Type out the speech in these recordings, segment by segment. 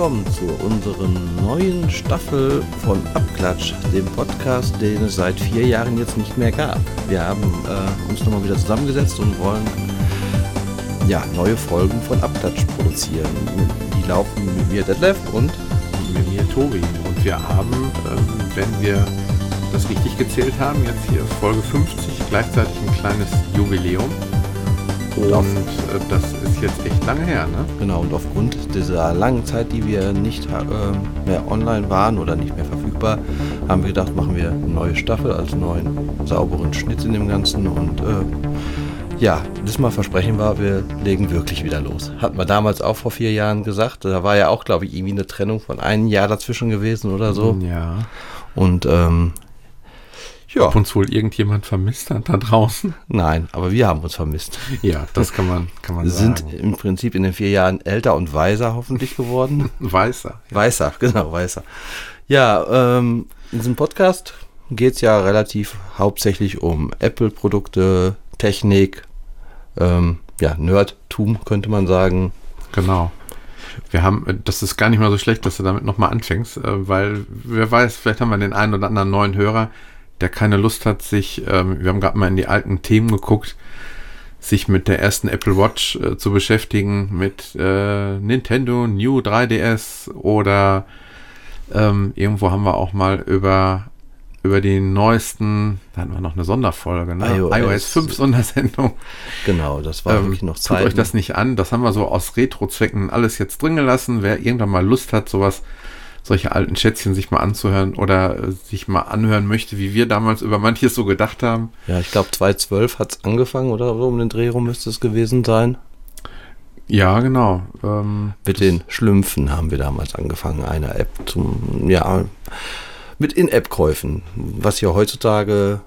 willkommen zu unseren neuen Staffel von Abklatsch, dem Podcast, den es seit vier Jahren jetzt nicht mehr gab. Wir haben äh, uns nochmal wieder zusammengesetzt und wollen ja, neue Folgen von Abklatsch produzieren. Die laufen mit mir Detlef und mit mir Tobi. Und wir haben, ähm, wenn wir das richtig gezählt haben, jetzt hier Folge 50 gleichzeitig ein kleines Jubiläum. Und, und äh, das ist jetzt echt lange her, ne? Genau, und aufgrund dieser langen Zeit, die wir nicht äh, mehr online waren oder nicht mehr verfügbar, haben wir gedacht, machen wir eine neue Staffel als neuen sauberen Schnitt in dem Ganzen und äh, ja, diesmal versprechen wir, wir legen wirklich wieder los. Hatten wir damals auch vor vier Jahren gesagt. Da war ja auch, glaube ich, irgendwie eine Trennung von einem Jahr dazwischen gewesen oder so. Ja. Und ähm, ja. Ob uns wohl irgendjemand vermisst hat da draußen? Nein, aber wir haben uns vermisst. Ja, das kann man, kann man wir sagen. sind im Prinzip in den vier Jahren älter und weiser hoffentlich geworden. weißer. Ja. Weißer, genau, weißer. Ja, ähm, in diesem Podcast geht es ja relativ hauptsächlich um Apple-Produkte, Technik, ähm, ja, Nerdtum könnte man sagen. Genau. Wir haben, äh, das ist gar nicht mal so schlecht, dass du damit nochmal anfängst, äh, weil wer weiß, vielleicht haben wir den einen oder anderen neuen Hörer, der keine Lust hat, sich, ähm, wir haben gerade mal in die alten Themen geguckt, sich mit der ersten Apple Watch äh, zu beschäftigen, mit äh, Nintendo New 3DS oder ähm, irgendwo haben wir auch mal über über die neuesten, da hatten wir noch eine Sonderfolge, ne? iOS, iOS 5 Sondersendung. Genau, das war ähm, wirklich noch Zeit. Tut euch das nicht an, das haben wir so aus Retro-Zwecken alles jetzt drin gelassen. Wer irgendwann mal Lust hat, sowas solche alten Schätzchen sich mal anzuhören oder äh, sich mal anhören möchte, wie wir damals über manches so gedacht haben. Ja, ich glaube 2012 hat es angefangen oder so um den Dreh rum müsste es gewesen sein. Ja, genau. Ähm, Mit den Schlümpfen haben wir damals angefangen, eine App zum, ja, mit In-App-Käufen, was ja heutzutage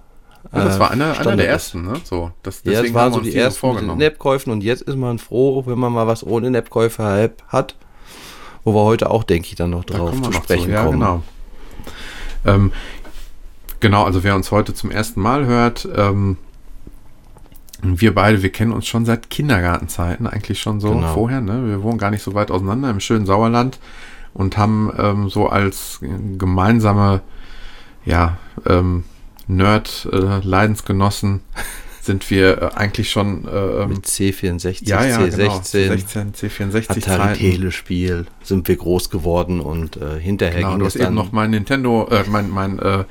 ja, das war einer, einer der ersten, ne? So, das, deswegen ja, das waren so die ersten In-App-Käufen und jetzt ist man froh, wenn man mal was ohne In-App-Käufe hat wo wir heute auch, denke ich, dann noch drauf zu sprechen zu. Ja, kommen. Genau. Ähm, genau, also wer uns heute zum ersten Mal hört, ähm, wir beide, wir kennen uns schon seit Kindergartenzeiten, eigentlich schon so genau. vorher. Ne? Wir wohnen gar nicht so weit auseinander im schönen Sauerland und haben ähm, so als gemeinsame ja, ähm, Nerd-Leidensgenossen äh, sind wir äh, eigentlich schon äh, mit C64, ja, ja, C16, genau, C16, C64 Atari Telespiel sind wir groß geworden und äh, hinterher genau, ging du hast eben noch mein Nintendo, äh, mein mein äh,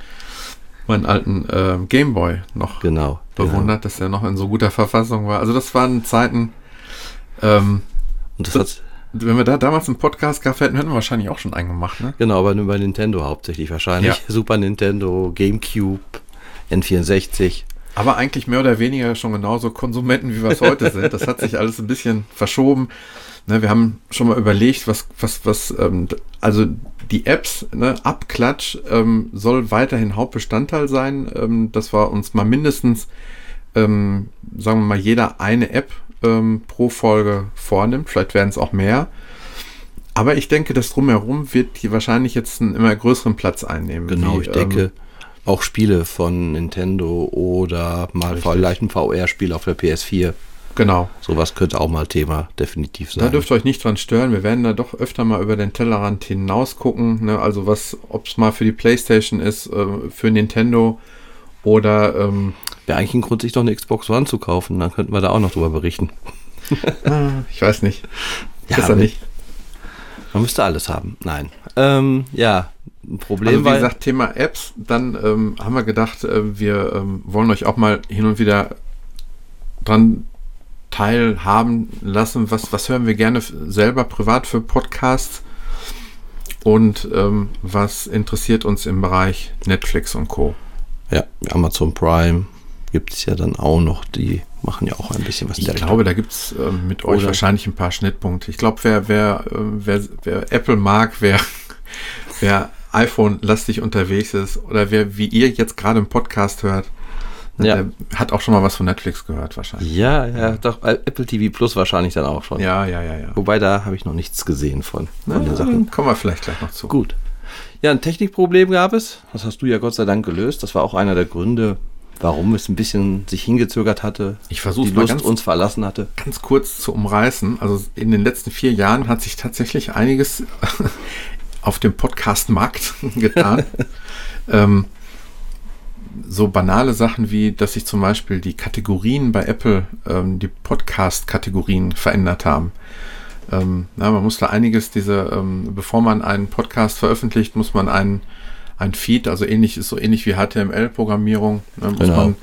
meinen alten äh, Gameboy noch genau, bewundert, genau. dass der noch in so guter Verfassung war. Also das waren Zeiten. Ähm, und das, das hat wenn wir da damals einen Podcast gehabt hätten, hätten wir wahrscheinlich auch schon einen gemacht, ne? Genau, aber nur bei Nintendo hauptsächlich wahrscheinlich. Ja. Super Nintendo, GameCube, N64. Aber eigentlich mehr oder weniger schon genauso Konsumenten, wie wir es heute sind. Das hat sich alles ein bisschen verschoben. Ne, wir haben schon mal überlegt, was, was, was, ähm, also die Apps, ne, Abklatsch ähm, soll weiterhin Hauptbestandteil sein, ähm, dass wir uns mal mindestens, ähm, sagen wir mal, jeder eine App ähm, pro Folge vornimmt. Vielleicht werden es auch mehr. Aber ich denke, das drumherum wird die wahrscheinlich jetzt einen immer größeren Platz einnehmen. Genau, wie, ich denke, ähm, auch Spiele von Nintendo oder mal Richtig. vielleicht ein VR-Spiel auf der PS4. Genau. Sowas könnte auch mal Thema definitiv sein. Da dürft ihr euch nicht dran stören. Wir werden da doch öfter mal über den Tellerrand hinaus gucken. Ne? Also was, ob es mal für die Playstation ist, äh, für Nintendo oder ähm, Wäre eigentlich ein Grund, sich doch eine Xbox One zu kaufen. Dann könnten wir da auch noch drüber berichten. Ah, ich weiß nicht. Ja, Besser nicht. Man müsste alles haben. Nein. Ähm, ja, ein Problem. Also wie gesagt, Thema Apps, dann ähm, haben wir gedacht, äh, wir ähm, wollen euch auch mal hin und wieder dran teilhaben lassen. Was, was hören wir gerne selber privat für Podcasts? Und ähm, was interessiert uns im Bereich Netflix und Co. Ja, Amazon Prime gibt es ja dann auch noch. Die machen ja auch ein bisschen was. Ich glaube, da gibt es äh, mit euch Oder wahrscheinlich ein paar Schnittpunkte. Ich glaube, wer, wer, äh, wer, wer Apple mag, wer, wer iPhone-lastig unterwegs ist oder wer, wie ihr jetzt gerade im Podcast hört, ne, ja. hat auch schon mal was von Netflix gehört wahrscheinlich. Ja, ja, doch, äh, Apple TV Plus wahrscheinlich dann auch schon. Ja, ja, ja, ja. Wobei da habe ich noch nichts gesehen von, von ja, den Sachen. Kommen wir vielleicht gleich noch zu. Gut. Ja, ein Technikproblem gab es. Das hast du ja Gott sei Dank gelöst. Das war auch einer der Gründe, warum es ein bisschen sich hingezögert hatte, Ich versuche die mal Lust ganz, uns verlassen hatte. ganz kurz zu umreißen. Also in den letzten vier Jahren hat sich tatsächlich einiges auf dem Podcast-Markt getan. ähm, so banale Sachen wie, dass sich zum Beispiel die Kategorien bei Apple, ähm, die Podcast-Kategorien verändert haben. Ähm, na, man muss da einiges, diese, ähm, bevor man einen Podcast veröffentlicht, muss man einen, ein Feed, also ähnlich ist so ähnlich wie HTML-Programmierung, ne, muss Genau. man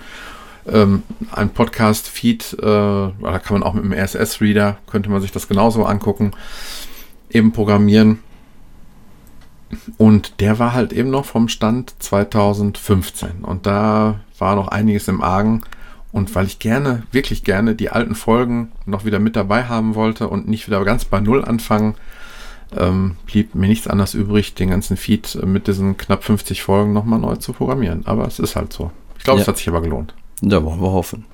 ähm, ein Podcast-Feed, äh, da kann man auch mit einem RSS-Reader, könnte man sich das genauso angucken, eben programmieren. Und der war halt eben noch vom Stand 2015. Und da war noch einiges im Argen. Und weil ich gerne, wirklich gerne die alten Folgen noch wieder mit dabei haben wollte und nicht wieder ganz bei Null anfangen, ähm, blieb mir nichts anderes übrig, den ganzen Feed mit diesen knapp 50 Folgen nochmal neu zu programmieren. Aber es ist halt so. Ich glaube, Ja. es hat sich aber gelohnt. Da wollen wir hoffen.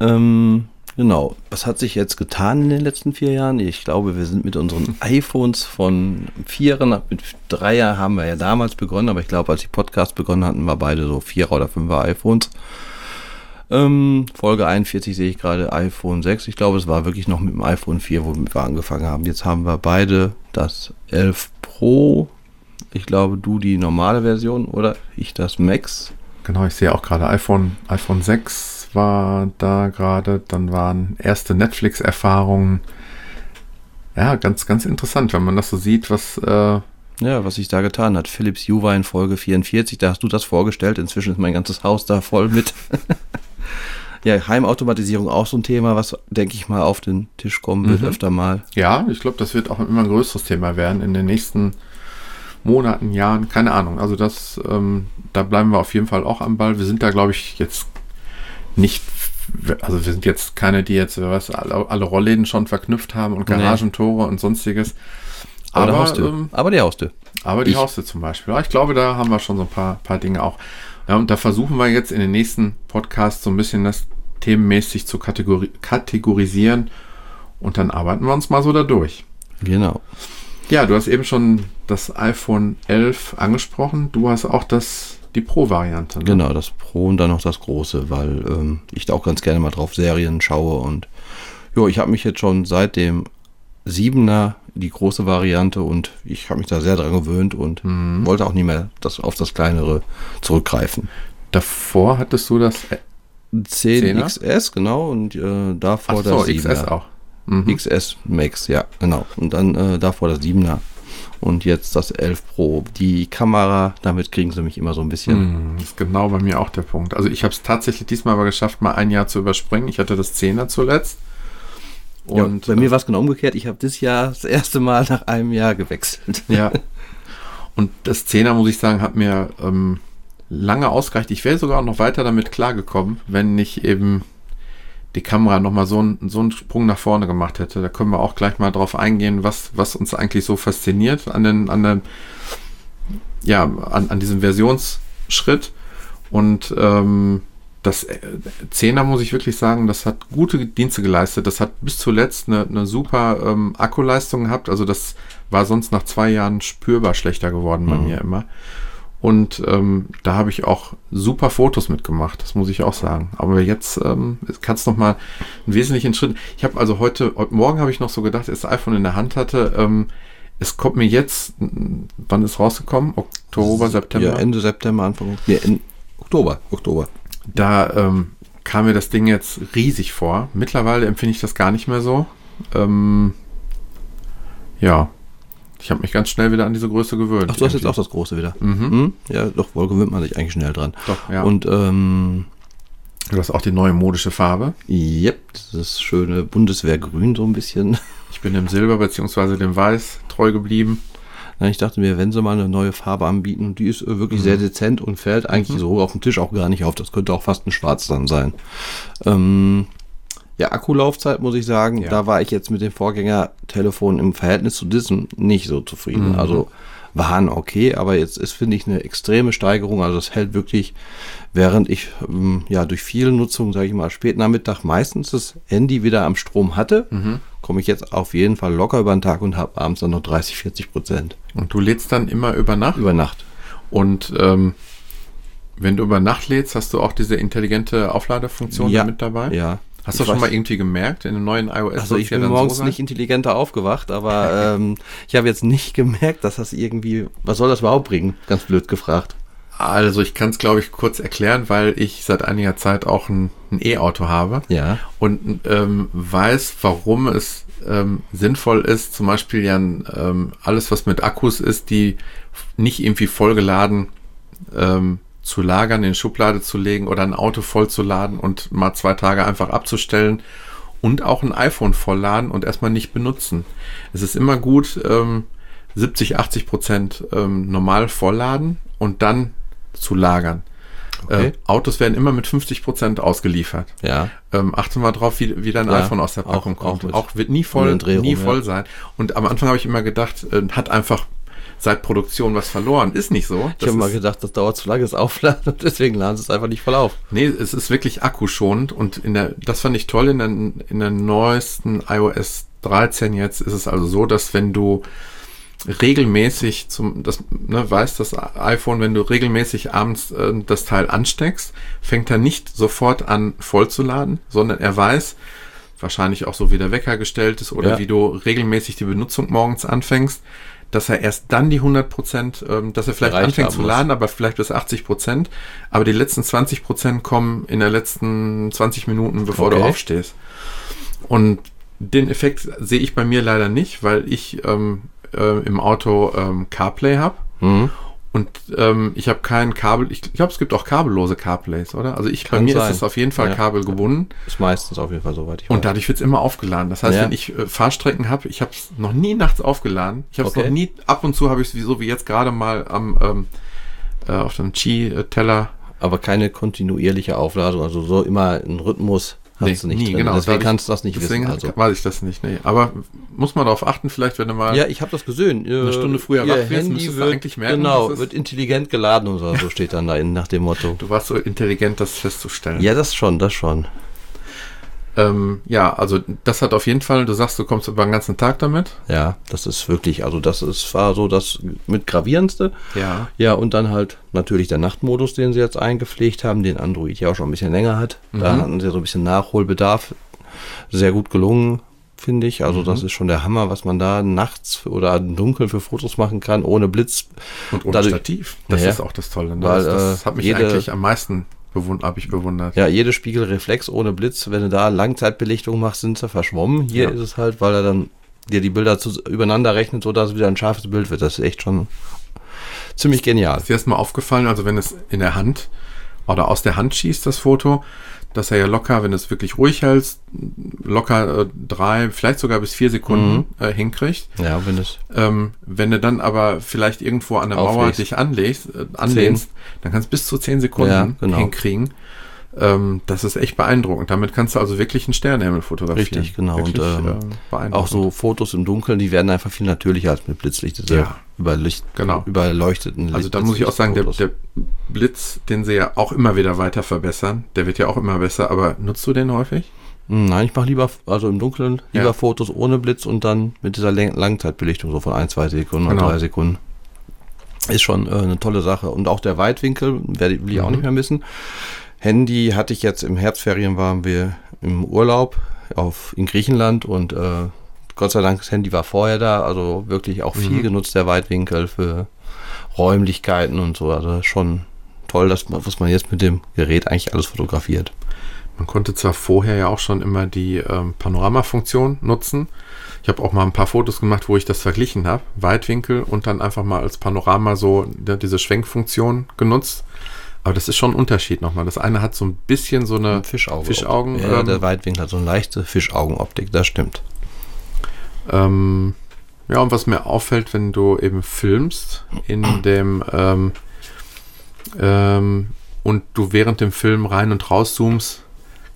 Ähm, genau. Was hat sich jetzt getan in den letzten vier Jahren? Ich glaube, wir sind mit unseren iPhones von Vierern, mit Dreier haben wir ja damals begonnen, aber ich glaube, als die Podcast begonnen hatten, wir beide so Vierer oder Fünfer iPhones. Ähm, Folge 41 sehe ich gerade iPhone 6. Ich glaube, es war wirklich noch mit dem iPhone 4, womit wir angefangen haben. Jetzt haben wir beide das 11 Pro. Ich glaube, du die normale Version oder ich das Max. Genau, ich sehe auch gerade iPhone, iPhone 6 war da gerade, dann waren erste Netflix-Erfahrungen. Ja, ganz, ganz interessant, wenn man das so sieht, was, äh, Ja, was sich da getan hat. Philips war in Folge 44, da hast du das vorgestellt. Inzwischen ist mein ganzes Haus da voll mit. ja, Heimautomatisierung auch so ein Thema, was, denke ich mal, auf den Tisch kommen wird Mhm. öfter mal. ja, ich glaube, das wird auch immer ein größeres Thema werden in den nächsten Monaten, Jahren, keine Ahnung. Also das, ähm, da bleiben wir auf jeden Fall auch am Ball. Wir sind da, glaube ich, jetzt nicht, also wir sind jetzt keine, die jetzt, weiß, alle, alle Rollläden schon verknüpft haben und Nee. Garagentore und sonstiges. Aber, die Aber, Haustür. ähm, Aber die Haustür. Aber die Ich- Haustür zum Beispiel. Ja, ich glaube, da haben wir schon so ein paar, paar Dinge auch. Ja, und da versuchen wir jetzt in den nächsten Podcasts so ein bisschen das themenmäßig zu kategori kategorisieren und dann arbeiten wir uns mal so da durch. Genau. Ja, du hast eben schon das iPhone 11 angesprochen. Du hast auch das, die Pro-Variante. Ne? Genau, das Pro und dann noch das Große, weil ähm, ich da auch ganz gerne mal drauf Serien schaue und jo, ich habe mich jetzt schon seit dem 7er die große Variante und ich habe mich da sehr dran gewöhnt und Mhm. wollte auch nie mehr das, auf das kleinere zurückgreifen. Davor hattest du das. Äh, 10 10er? XS, genau, und äh, davor so, das 7er. XS auch. Mhm. XS Max, ja, genau. Und dann äh, davor das 7er. Und jetzt das 11 Pro. Die Kamera, damit kriegen sie mich immer so ein bisschen. Hm, ist genau bei mir auch der Punkt. Also ich habe es tatsächlich diesmal aber geschafft, mal ein Jahr zu überspringen. Ich hatte das 10er zuletzt. Ja, Und bei mir war es genau umgekehrt. Ich habe dieses Jahr das erste Mal nach einem Jahr gewechselt. Ja. Und das Zehner, muss ich sagen, hat mir ähm, lange ausgereicht. Ich wäre sogar noch weiter damit klargekommen, wenn nicht eben die Kamera nochmal so, einen- so einen Sprung nach vorne gemacht hätte. Da können wir auch gleich mal drauf eingehen, was, was uns eigentlich so fasziniert an den, an den, ja, an, an diesem Versionsschritt. Und ähm, das äh, Zehner muss ich wirklich sagen, das hat gute Dienste geleistet. Das hat bis zuletzt eine, eine super ähm, Akkuleistung gehabt. Also das war sonst nach zwei Jahren spürbar schlechter geworden bei Mhm. mir immer. Und ähm, da habe ich auch super Fotos mitgemacht, das muss ich auch sagen. Aber jetzt ähm, kann es noch mal einen wesentlichen Schritt. Ich habe also heute, heute Morgen habe ich noch so gedacht, als das iPhone in der Hand hatte, ähm, es kommt mir jetzt, wann ist rausgekommen? Oktober, September? Ja, Ende September, Anfang nee, Oktober. Oktober. Da ähm, kam mir das Ding jetzt riesig vor. Mittlerweile empfinde ich das gar nicht mehr so. Ähm, ja, ich habe mich ganz schnell wieder an diese Größe gewöhnt. Ach, du hast jetzt auch das große wieder. Mhm. Hm? Ja, doch, wohl gewöhnt man sich eigentlich schnell dran. Doch, ja. Und ähm, du hast auch die neue modische Farbe. yep, das schöne Bundeswehrgrün so ein bisschen. Ich bin dem Silber bzw. dem Weiß treu geblieben. Na, ich dachte mir, wenn sie mal eine neue Farbe anbieten, die ist äh, wirklich sehr dezent und fällt eigentlich so auf dem Tisch auch gar nicht auf. Das könnte auch fast ein Schwarz dann sein. Ähm, ja, Akkulaufzeit muss ich sagen, Ja. da war ich jetzt mit dem Vorgängertelefon im Verhältnis zu diesem nicht so zufrieden. Mhm. Also waren okay, aber jetzt ist, finde ich, eine extreme Steigerung. Also es hält wirklich, während ich ähm, ja durch viele Nutzung, sage ich mal, spät Nachmittag meistens das Handy wieder am Strom hatte, Mhm. komme ich jetzt auf jeden Fall locker über den Tag und habe abends dann noch 30, 40 Prozent Und du lädst dann immer über Nacht. über Nacht. Und ähm, Wenn du über Nacht lädst, hast du auch diese intelligente Aufladefunktion Ja. mit dabei? Ja. Hast du Ich schon mal irgendwie gemerkt, in den neuen iOS Also ich ja bin dann morgens sein? nicht intelligenter aufgewacht, aber ähm, ich habe jetzt nicht gemerkt, dass das irgendwie, was soll das überhaupt bringen? Ganz blöd gefragt. Also ich kann es, glaube ich, kurz erklären, weil ich seit einiger Zeit auch ein ein E-Auto habe Ja. und ähm, weiß, warum es ähm, sinnvoll ist, zum Beispiel ja ähm, alles, was mit Akkus ist, die nicht irgendwie vollgeladen ähm, zu lagern, in Schublade zu legen oder ein Auto voll zu laden und mal zwei Tage einfach abzustellen und auch ein iPhone vollladen und erstmal nicht benutzen. Es ist immer gut, ähm, 70, 80 Prozent ähm, normal vollladen und dann zu lagern. Okay. Äh, Autos werden immer mit 50 Prozent ausgeliefert. Ja. Ähm, achte mal drauf, wie, wie dein Ja, iPhone aus der Packung auch- kommt. auch Auch, wird nie voll, nie ja. voll sein. Und am Anfang habe ich immer gedacht, äh, hat einfach seit Produktion was verloren. Ist nicht so. Ich habe mal gedacht, das dauert zu lange, das Aufladen und deswegen laden sie es einfach nicht voll auf. Nee, es ist wirklich akkuschonend und in der, das fand ich toll, in der, in der neuesten iOS 13 jetzt ist es also so, dass wenn du regelmäßig zum, das, ne, weißt das iPhone, wenn du regelmäßig abends äh, das Teil ansteckst, fängt er nicht sofort an vollzuladen, sondern er weiß, wahrscheinlich auch so wie der Wecker gestellt ist oder Ja. wie du regelmäßig die Benutzung morgens anfängst, dass er erst dann die 100 Prozent, ähm, dass er vielleicht anfängt zu laden, aber vielleicht bis 80 Prozent, aber die letzten 20 Prozent kommen in der letzten 20 Minuten, bevor du Okay. aufstehst. Und den Effekt sehe ich bei mir leider nicht, weil ich ähm, äh, im Auto ähm, CarPlay habe. Mhm. Und ähm, ich habe kein Kabel, ich glaube, es gibt auch kabellose CarPlays, oder? Also ich, bei mir sein. ist es auf jeden Fall Ja. kabelgebunden Ist meistens auf jeden Fall soweit. Ich und dadurch wird es immer aufgeladen. Das heißt, Ja. wenn ich äh, Fahrstrecken habe, ich habe es noch nie nachts aufgeladen. Ich habe es Okay. noch nie, ab und zu habe ich es so wie jetzt gerade mal am ähm, äh, auf dem Qi-Teller. aber keine kontinuierliche Aufladung, also so immer ein Rhythmus hast Nee, du nicht nie, genau. Deswegen kannst du das nicht Deswegen wissen. Also. weiß ich das nicht. Nee. Aber muss man darauf achten, vielleicht, wenn du mal. Ja, ich habe das gesehen. Eine Stunde früher Ihr wach wirst, du wird, eigentlich merken, Genau, wird intelligent geladen oder so steht dann da in, nach dem Motto. Du warst so intelligent, das festzustellen. Ja, das schon, das schon. Ähm, ja, also das hat auf jeden Fall, du sagst, du kommst über den ganzen Tag damit. Ja, das ist wirklich, also das ist, war so das mit gravierendste. Ja. Ja, und dann halt natürlich der Nachtmodus, den sie jetzt eingepflegt haben, den Android ja auch schon ein bisschen länger hat. Da Mhm. hatten sie so ein bisschen Nachholbedarf. Sehr gut gelungen, finde ich. Also Mhm. das ist schon der Hammer, was man da nachts oder im Dunkeln für Fotos machen kann, ohne Blitz. Und ohne Dadurch- Stativ. Das Ja, ist auch das Tolle. Ne? weil, das das äh, hat mich jede- eigentlich am meisten bewund habe ich bewundert. Ja, jede Spiegelreflex ohne Blitz, wenn du da Langzeitbelichtung machst, sind sie verschwommen. Hier Ja. ist es halt, weil er dann dir die Bilder zu, übereinander rechnet, sodass es wieder ein scharfes Bild wird. Das ist echt schon ziemlich genial. Ist dir erstmal aufgefallen, also wenn es in der Hand oder aus der Hand schießt, das Foto, dass er ja locker, wenn du es wirklich ruhig hältst, locker äh, drei, vielleicht sogar bis vier Sekunden Mhm. äh, hinkriegt. Ja, wenn es Ähm, wenn du dann aber vielleicht irgendwo an der Mauer dich anlegst, äh, anlehnst, dann kannst du bis zu zehn Sekunden Ja, genau. hinkriegen. Ähm, das ist echt beeindruckend. Damit kannst du also wirklich einen Sternenhimmel fotografieren. Richtig, genau. Wirklich, und ähm, äh, auch so Fotos im Dunkeln, die werden einfach viel natürlicher als mit Blitzlicht. Diese Ja. Überlicht, Genau. überleuchteten Also da muss ich auch sagen, der, der Blitz, den sie ja auch immer wieder weiter verbessern, der wird ja auch immer besser, aber nutzt du den häufig? Hm, Nein, ich mache lieber, also im Dunkeln, lieber Ja. Fotos ohne Blitz und dann mit dieser Langzeitbelichtung, so von ein, zwei Sekunden Genau. oder drei Sekunden. Ist schon äh, eine tolle Sache. Und auch der Weitwinkel, werde, will ich auch Mhm. nicht mehr missen. Handy hatte ich jetzt im Herbstferien, waren wir im Urlaub auf, in Griechenland und äh, Gott sei Dank, das Handy war vorher da, also wirklich auch viel Mhm. genutzt, der Weitwinkel für Räumlichkeiten und so. Also schon toll, dass man, was man jetzt mit dem Gerät eigentlich alles fotografiert. Man konnte zwar vorher ja auch schon immer die ähm, Panoramafunktion nutzen. Ich habe auch mal ein paar Fotos gemacht, wo ich das verglichen habe. Weitwinkel und dann einfach mal als Panorama so ja, diese Schwenkfunktion genutzt. Aber das ist schon ein Unterschied nochmal. Das eine hat so ein bisschen so eine Fischauge. Fischaugen. Ja, ähm, der Weitwinkel hat so eine leichte Fischaugenoptik, das stimmt. Ähm, ja, und was mir auffällt, wenn du eben filmst in dem ähm, ähm, und du während dem Film rein und raus zoomst,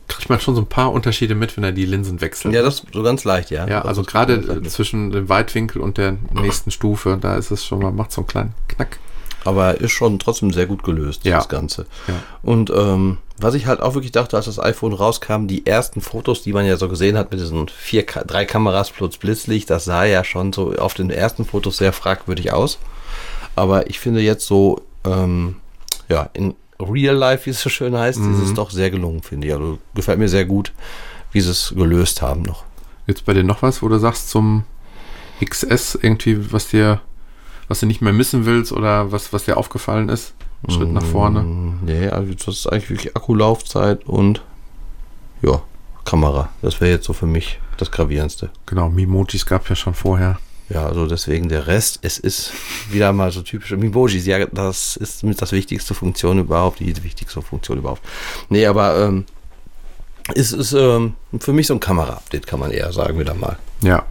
kriegt man schon so ein paar Unterschiede mit, wenn er die Linsen wechselt. Ja, das so ganz leicht, ja. Ja, Das also gerade zwischen dem Weitwinkel und der nächsten Stufe, da ist es schon mal, macht so einen kleinen Knack. Aber ist schon trotzdem sehr gut gelöst, Ja. das Ganze. Ja. Und ähm, was ich halt auch wirklich dachte, als das iPhone rauskam, die ersten Fotos, die man ja so gesehen hat mit diesen vier, drei Kameras plus Blitzlicht, das sah ja schon so auf den ersten Fotos sehr fragwürdig aus. Aber ich finde jetzt so, ähm, ja, in Real Life, wie es so schön heißt, Mhm. ist es doch sehr gelungen, finde ich. Also gefällt mir sehr gut, wie sie es gelöst haben noch. Jetzt bei dir noch was, wo du sagst zum XS irgendwie, was dir, was du nicht mehr missen willst oder was, was dir aufgefallen ist? Schritt nach vorne. Mm, Nee, also das ist eigentlich wirklich Akkulaufzeit und ja, Kamera. Das wäre jetzt so für mich das Gravierendste. Genau, Mimojis gab ja schon vorher. Ja, also deswegen der Rest, es ist wieder mal so typische Mimojis. Ja, das ist mit das wichtigste Funktion überhaupt, die wichtigste Funktion überhaupt. Nee, aber ähm, es ist ähm, für mich so ein Kamera-Update, kann man eher sagen, wieder mal. Ja,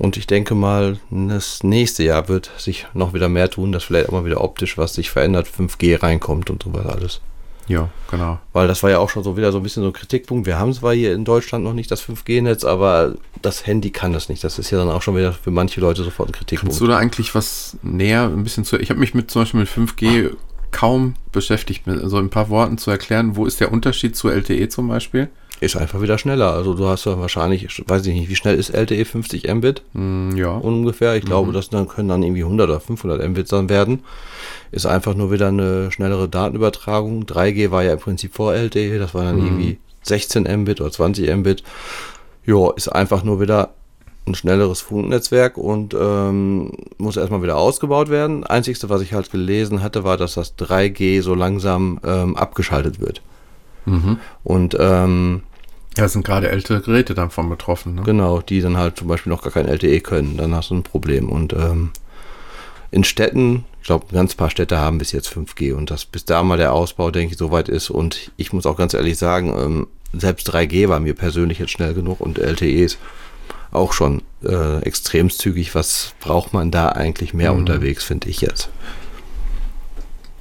Und ich denke mal, das nächste Jahr wird sich noch wieder mehr tun, dass vielleicht auch mal wieder optisch was sich verändert, 5G reinkommt und sowas alles. ja, genau. Weil das war ja auch schon so wieder so ein bisschen so ein Kritikpunkt. Wir haben zwar hier in Deutschland noch nicht das 5G-Netz, aber das Handy kann das nicht. Das ist ja dann auch schon wieder für manche Leute sofort ein Kritikpunkt. Kannst du da eigentlich was näher ein bisschen zu. Ich habe mich mit zum Beispiel mit 5G kaum beschäftigt, mit so ein paar Worten zu erklären, wo ist der Unterschied zu LTE zum Beispiel? Ist einfach wieder schneller. Also du hast ja wahrscheinlich, ich weiß ich nicht, wie schnell ist LTE 50 Mbit Hm, ja. ungefähr. Ich glaube, das dann können dann irgendwie 100 oder 500 Mbit dann werden. Ist einfach nur wieder eine schnellere Datenübertragung. 3G war ja im Prinzip vor LTE, das war dann irgendwie 16 Mbit oder 20 Mbit. Ja, ist einfach nur wieder ein schnelleres Funknetzwerk und ähm, muss erstmal wieder ausgebaut werden. Einzigste, was ich halt gelesen hatte, war, dass das 3G so langsam ähm, abgeschaltet wird. Mhm. Und ähm, Ja, sind gerade ältere Geräte dann von betroffen. Ne? Genau, die dann halt zum Beispiel noch gar kein LTE können. Dann hast du ein Problem. Und ähm, in Städten, ich glaube, ein ganz paar Städte haben bis jetzt 5G und dass bis da mal der Ausbau, denke ich, soweit ist. Und ich muss auch ganz ehrlich sagen, ähm, selbst 3G war mir persönlich jetzt schnell genug und LTE ist auch schon äh, extrem zügig. Was braucht man da eigentlich mehr unterwegs, finde ich jetzt?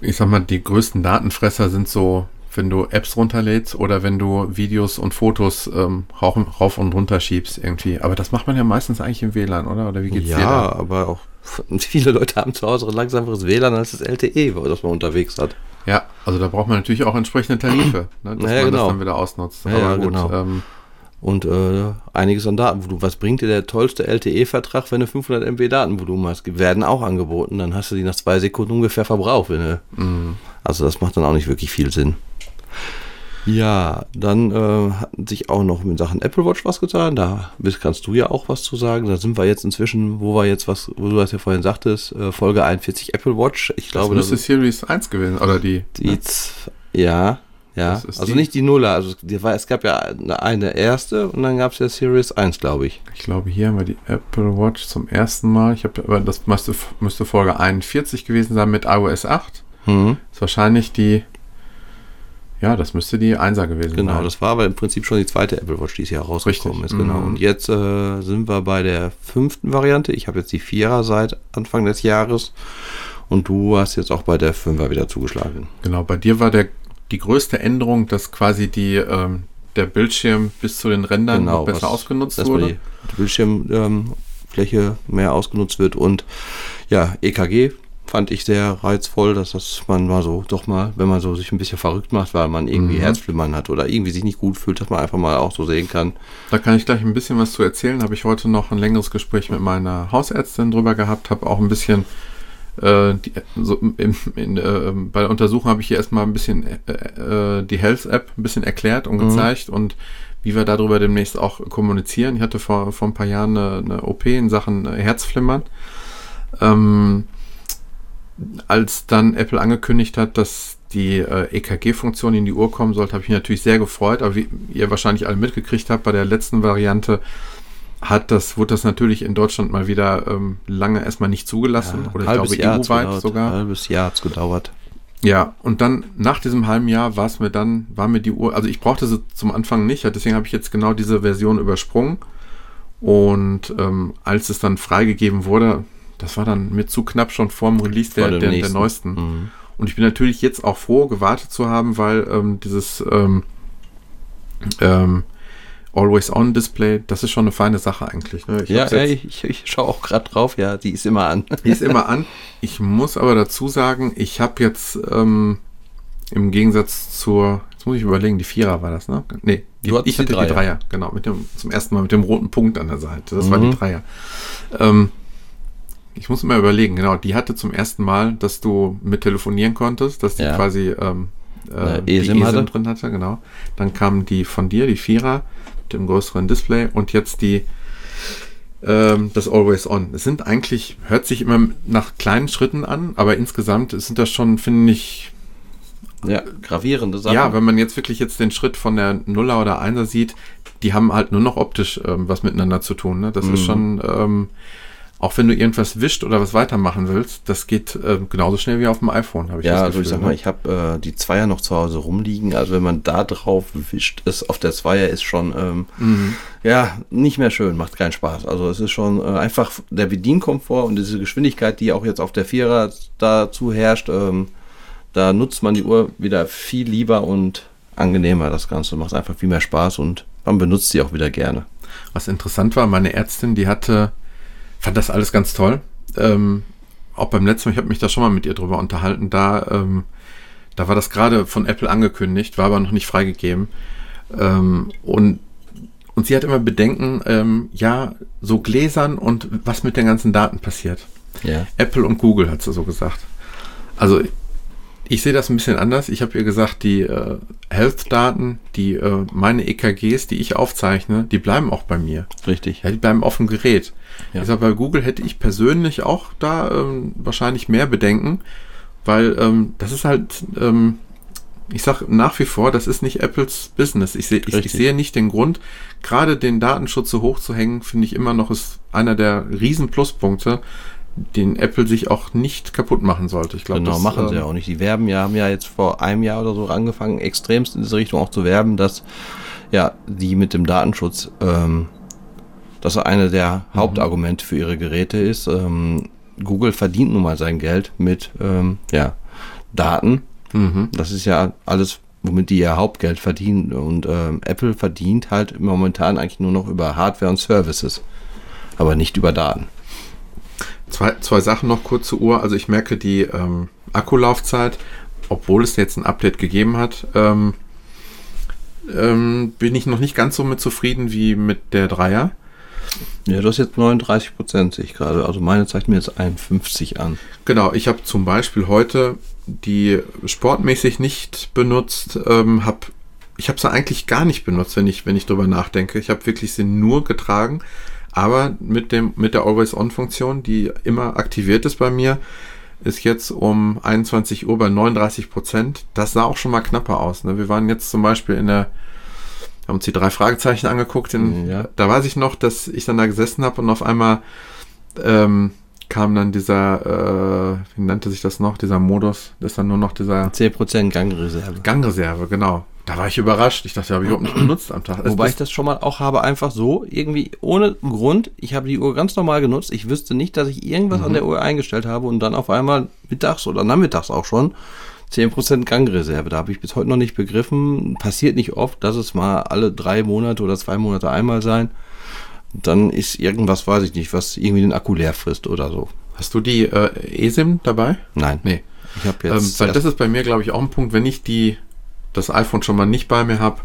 Ich sag mal, die größten Datenfresser sind so, wenn du Apps runterlädst oder wenn du Videos und Fotos ähm, rauf, und runter schiebst irgendwie. Aber das macht man ja meistens eigentlich im WLAN, oder? Oder wie geht's dir da? Ja, aber auch viele Leute haben zu Hause ein langsameres WLAN als das LTE, das man unterwegs hat. Ja, also da braucht man natürlich auch entsprechende Tarife, ne, dass Ja, man genau. das dann wieder ausnutzt. Ja, ja, gut, genau. ähm, Und äh, einiges an Daten. Was bringt dir der tollste LTE-Vertrag, wenn du 500 MB Datenvolumen hast? Die werden auch angeboten. Dann hast du die nach zwei Sekunden ungefähr verbraucht. Wenn du, mh, also das macht dann auch nicht wirklich viel Sinn. Ja, dann äh, hatten sich auch noch mit Sachen Apple Watch was getan. Da bist, kannst du ja auch was zu sagen. Da sind wir jetzt inzwischen, wo wir jetzt was, wo du das ja vorhin sagtest, äh, Folge 41 Apple Watch. Ich das glaube, müsste das Series 1 gewesen, oder die, die, ne? ja, ja. Das Also die- nicht die Nuller. Also die war, es gab ja eine, eine erste und dann gab es ja Series 1, glaube ich. Ich glaube, hier haben wir die Apple Watch zum ersten Mal. Ich habe, aber das müsste, müsste Folge 41 gewesen sein mit iOS 8. Mhm. ist wahrscheinlich die, ja, das müsste die 1er gewesen Genau, sein. das war aber im Prinzip schon die zweite Apple Watch, die es ja rausgekommen Richtig, ist. Genau. mhm. Und jetzt äh, sind wir bei der fünften Variante. Ich habe jetzt die Vierer seit Anfang des Jahres. Und du hast jetzt auch bei der Fünfer wieder zugeschlagen. Genau, bei dir war der, die größte Änderung, dass quasi die, ähm, der Bildschirm bis zu den Rändern noch besser Genau, was- ausgenutzt wurde. die die Bildschirmfläche mehr ausgenutzt wird. Und ja, EKG fand ich sehr reizvoll, dass das man mal so, doch mal, wenn man so sich ein bisschen verrückt macht, weil man irgendwie Mhm. Herzflimmern hat oder irgendwie sich nicht gut fühlt, dass man einfach mal auch so sehen kann. Da kann ich gleich ein bisschen was zu erzählen. Habe ich heute noch ein längeres Gespräch mit meiner Hausärztin drüber gehabt. Habe auch ein bisschen äh, die, so im, in, äh, bei der Untersuchung habe ich ihr erstmal ein bisschen äh, äh, die Health App ein bisschen erklärt und Mhm. gezeigt und wie wir darüber demnächst auch kommunizieren. Ich hatte vor, vor ein paar Jahren eine, eine OP in Sachen äh, Herzflimmern. Ähm, als dann Apple angekündigt hat, dass die äh, EKG-Funktion in die Uhr kommen sollte, habe ich mich natürlich sehr gefreut. Aber wie ihr wahrscheinlich alle mitgekriegt habt, bei der letzten Variante hat das, wurde das natürlich in Deutschland mal wieder ähm, lange erstmal nicht zugelassen. oder ich glaube EU-weit sogar. Halbes Jahr hat es gedauert. Ja, und dann nach diesem halben Jahr war es mir dann, war mir die Uhr, also ich brauchte sie zum Anfang nicht, ja, deswegen habe ich jetzt genau diese Version übersprungen. Und ähm, als es dann freigegeben wurde, das war dann mir zu knapp schon vorm Release der, Vor dem der, der neuesten. Mhm. Und ich bin natürlich jetzt auch froh, gewartet zu haben, weil ähm, dieses ähm, ähm, Always-On-Display, das ist schon eine feine Sache eigentlich. Ne? Ich Ja, ja, jetzt- ich, ich schaue auch gerade drauf, ja, die ist immer an. Die ist immer an. Ich muss aber dazu sagen, ich habe jetzt ähm, im Gegensatz zur, jetzt muss ich überlegen, die Vierer war das, ne? Nee, die, ich hatte die die Dreier. Dreier, genau, mit dem, zum ersten Mal mit dem roten Punkt an der Seite. Das war die Mhm. Dreier. Ähm, ich muss mal überlegen, genau, die hatte zum ersten Mal, dass du mit telefonieren konntest, dass die Ja. quasi ähm, äh, die eSIM hatte. drin hatte, genau. Dann kam die von dir, die Vierer, mit dem größeren Display und jetzt die ähm, das Always On. Es sind eigentlich, hört sich immer nach kleinen Schritten an, aber insgesamt sind das schon, finde ich, Ja, gravierende Sachen. ja, wenn man jetzt wirklich jetzt den Schritt von der Nuller oder Einser sieht, die haben halt nur noch optisch ähm, was miteinander zu tun. Ne? Das ist Mhm. schon, ähm, auch wenn du irgendwas wischt oder was weitermachen willst, das geht ähm, genauso schnell wie auf dem iPhone, habe ich Ja, das also ich Gefühl, sag mal, ne? ich habe äh, die Zweier noch zu Hause rumliegen. Also wenn man da drauf wischt, ist auf der Zweier ist schon ähm, Mhm. ja nicht mehr schön, macht keinen Spaß. Also es ist schon äh, einfach der Bedienkomfort und diese Geschwindigkeit, die auch jetzt auf der Vierer dazu herrscht, ähm, da nutzt man die Uhr wieder viel lieber und angenehmer. Das Ganze macht einfach viel mehr Spaß und man benutzt sie auch wieder gerne. Was interessant war, meine Ärztin, die hatte, fand das alles ganz toll. Ähm, auch beim letzten Mal, ich habe mich da schon mal mit ihr drüber unterhalten, da, ähm, da war das gerade von Apple angekündigt, war aber noch nicht freigegeben. Ähm, und, und sie hat immer Bedenken, ähm, ja, so Gläsern und was mit den ganzen Daten passiert. Ja. Apple und Google hat sie so gesagt. Also ich sehe das ein bisschen anders. Ich habe ihr gesagt, die äh, Health-Daten, die äh, meine EKGs, die ich aufzeichne, die bleiben auch bei mir. Richtig. Ja, die bleiben auf dem Gerät. Ja. Ich sag, bei Google hätte ich persönlich auch da ähm, wahrscheinlich mehr Bedenken, weil ähm, das ist halt, ähm, ich sag nach wie vor, das ist nicht Apples Business. Ich, seh, ich, ich sehe nicht den Grund, gerade den Datenschutz so hoch zu hängen, finde ich immer noch ist einer der riesen Pluspunkte, den Apple sich auch nicht kaputt machen sollte. Ich glaube, Genau, das, machen sie ähm, ja auch nicht. Die werben ja, haben ja jetzt vor einem Jahr oder so angefangen, extremst in diese Richtung auch zu werben, dass ja, die mit dem Datenschutz, ähm, das eine der Hauptargumente für ihre Geräte ist. Ähm, Google verdient nun mal sein Geld mit ähm, ja, Daten. Mhm. Das ist ja alles, womit die ihr Hauptgeld verdienen. Und ähm, Apple verdient halt momentan eigentlich nur noch über Hardware und Services, aber nicht über Daten. Zwei, zwei Sachen noch kurz zur Uhr. Also ich merke die ähm, Akkulaufzeit, obwohl es jetzt ein Update gegeben hat, ähm, ähm, bin ich noch nicht ganz so mit zufrieden wie mit der Dreier. Ja, du hast jetzt 39 Prozent, sehe ich gerade. Also meine zeigt mir jetzt 51 an. Genau, ich habe zum Beispiel heute die sportmäßig nicht benutzt, ähm, hab, ich habe sie eigentlich gar nicht benutzt, wenn ich, wenn ich drüber nachdenke. Ich habe wirklich sie nur getragen, aber mit, dem, mit der Always-On-Funktion, die immer aktiviert ist bei mir, ist jetzt um 21 Uhr bei 39 Prozent. Das sah auch schon mal knapper aus. Ne? Wir waren jetzt zum Beispiel in der, haben uns die drei Fragezeichen angeguckt. In, Ja. Da weiß ich noch, dass ich dann da gesessen habe und auf einmal ähm, kam dann dieser, äh, wie nannte sich das noch, dieser Modus, das ist dann nur noch dieser 10 Prozent Gangreserve. Gangreserve, genau. Da war ich überrascht. Ich dachte, habe ich überhaupt nicht benutzt am Tag. Wobei ich das schon mal auch habe, einfach so, irgendwie ohne Grund. Ich habe die Uhr ganz normal genutzt. Ich wüsste nicht, dass ich irgendwas an der Uhr eingestellt habe und dann auf einmal mittags oder nachmittags auch schon 10% Gangreserve. Da habe ich bis heute noch nicht begriffen. Passiert nicht oft, dass es mal alle drei Monate oder zwei Monate einmal sein. Dann ist irgendwas, weiß ich nicht, was irgendwie den Akku leer frisst oder so. hast du die äh, eSIM dabei? Nein. Nee. Ich habe Ähm, jetzt. weil das ist bei mir, glaube ich, auch ein Punkt, wenn ich die, das iPhone schon mal nicht bei mir habe.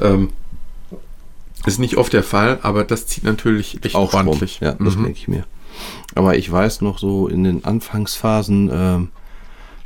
Ähm, ist nicht oft der Fall, aber das zieht natürlich echt auch Strom. ordentlich. Ja, das Mhm. denke ich mir. Aber ich weiß noch so in den Anfangsphasen, ähm,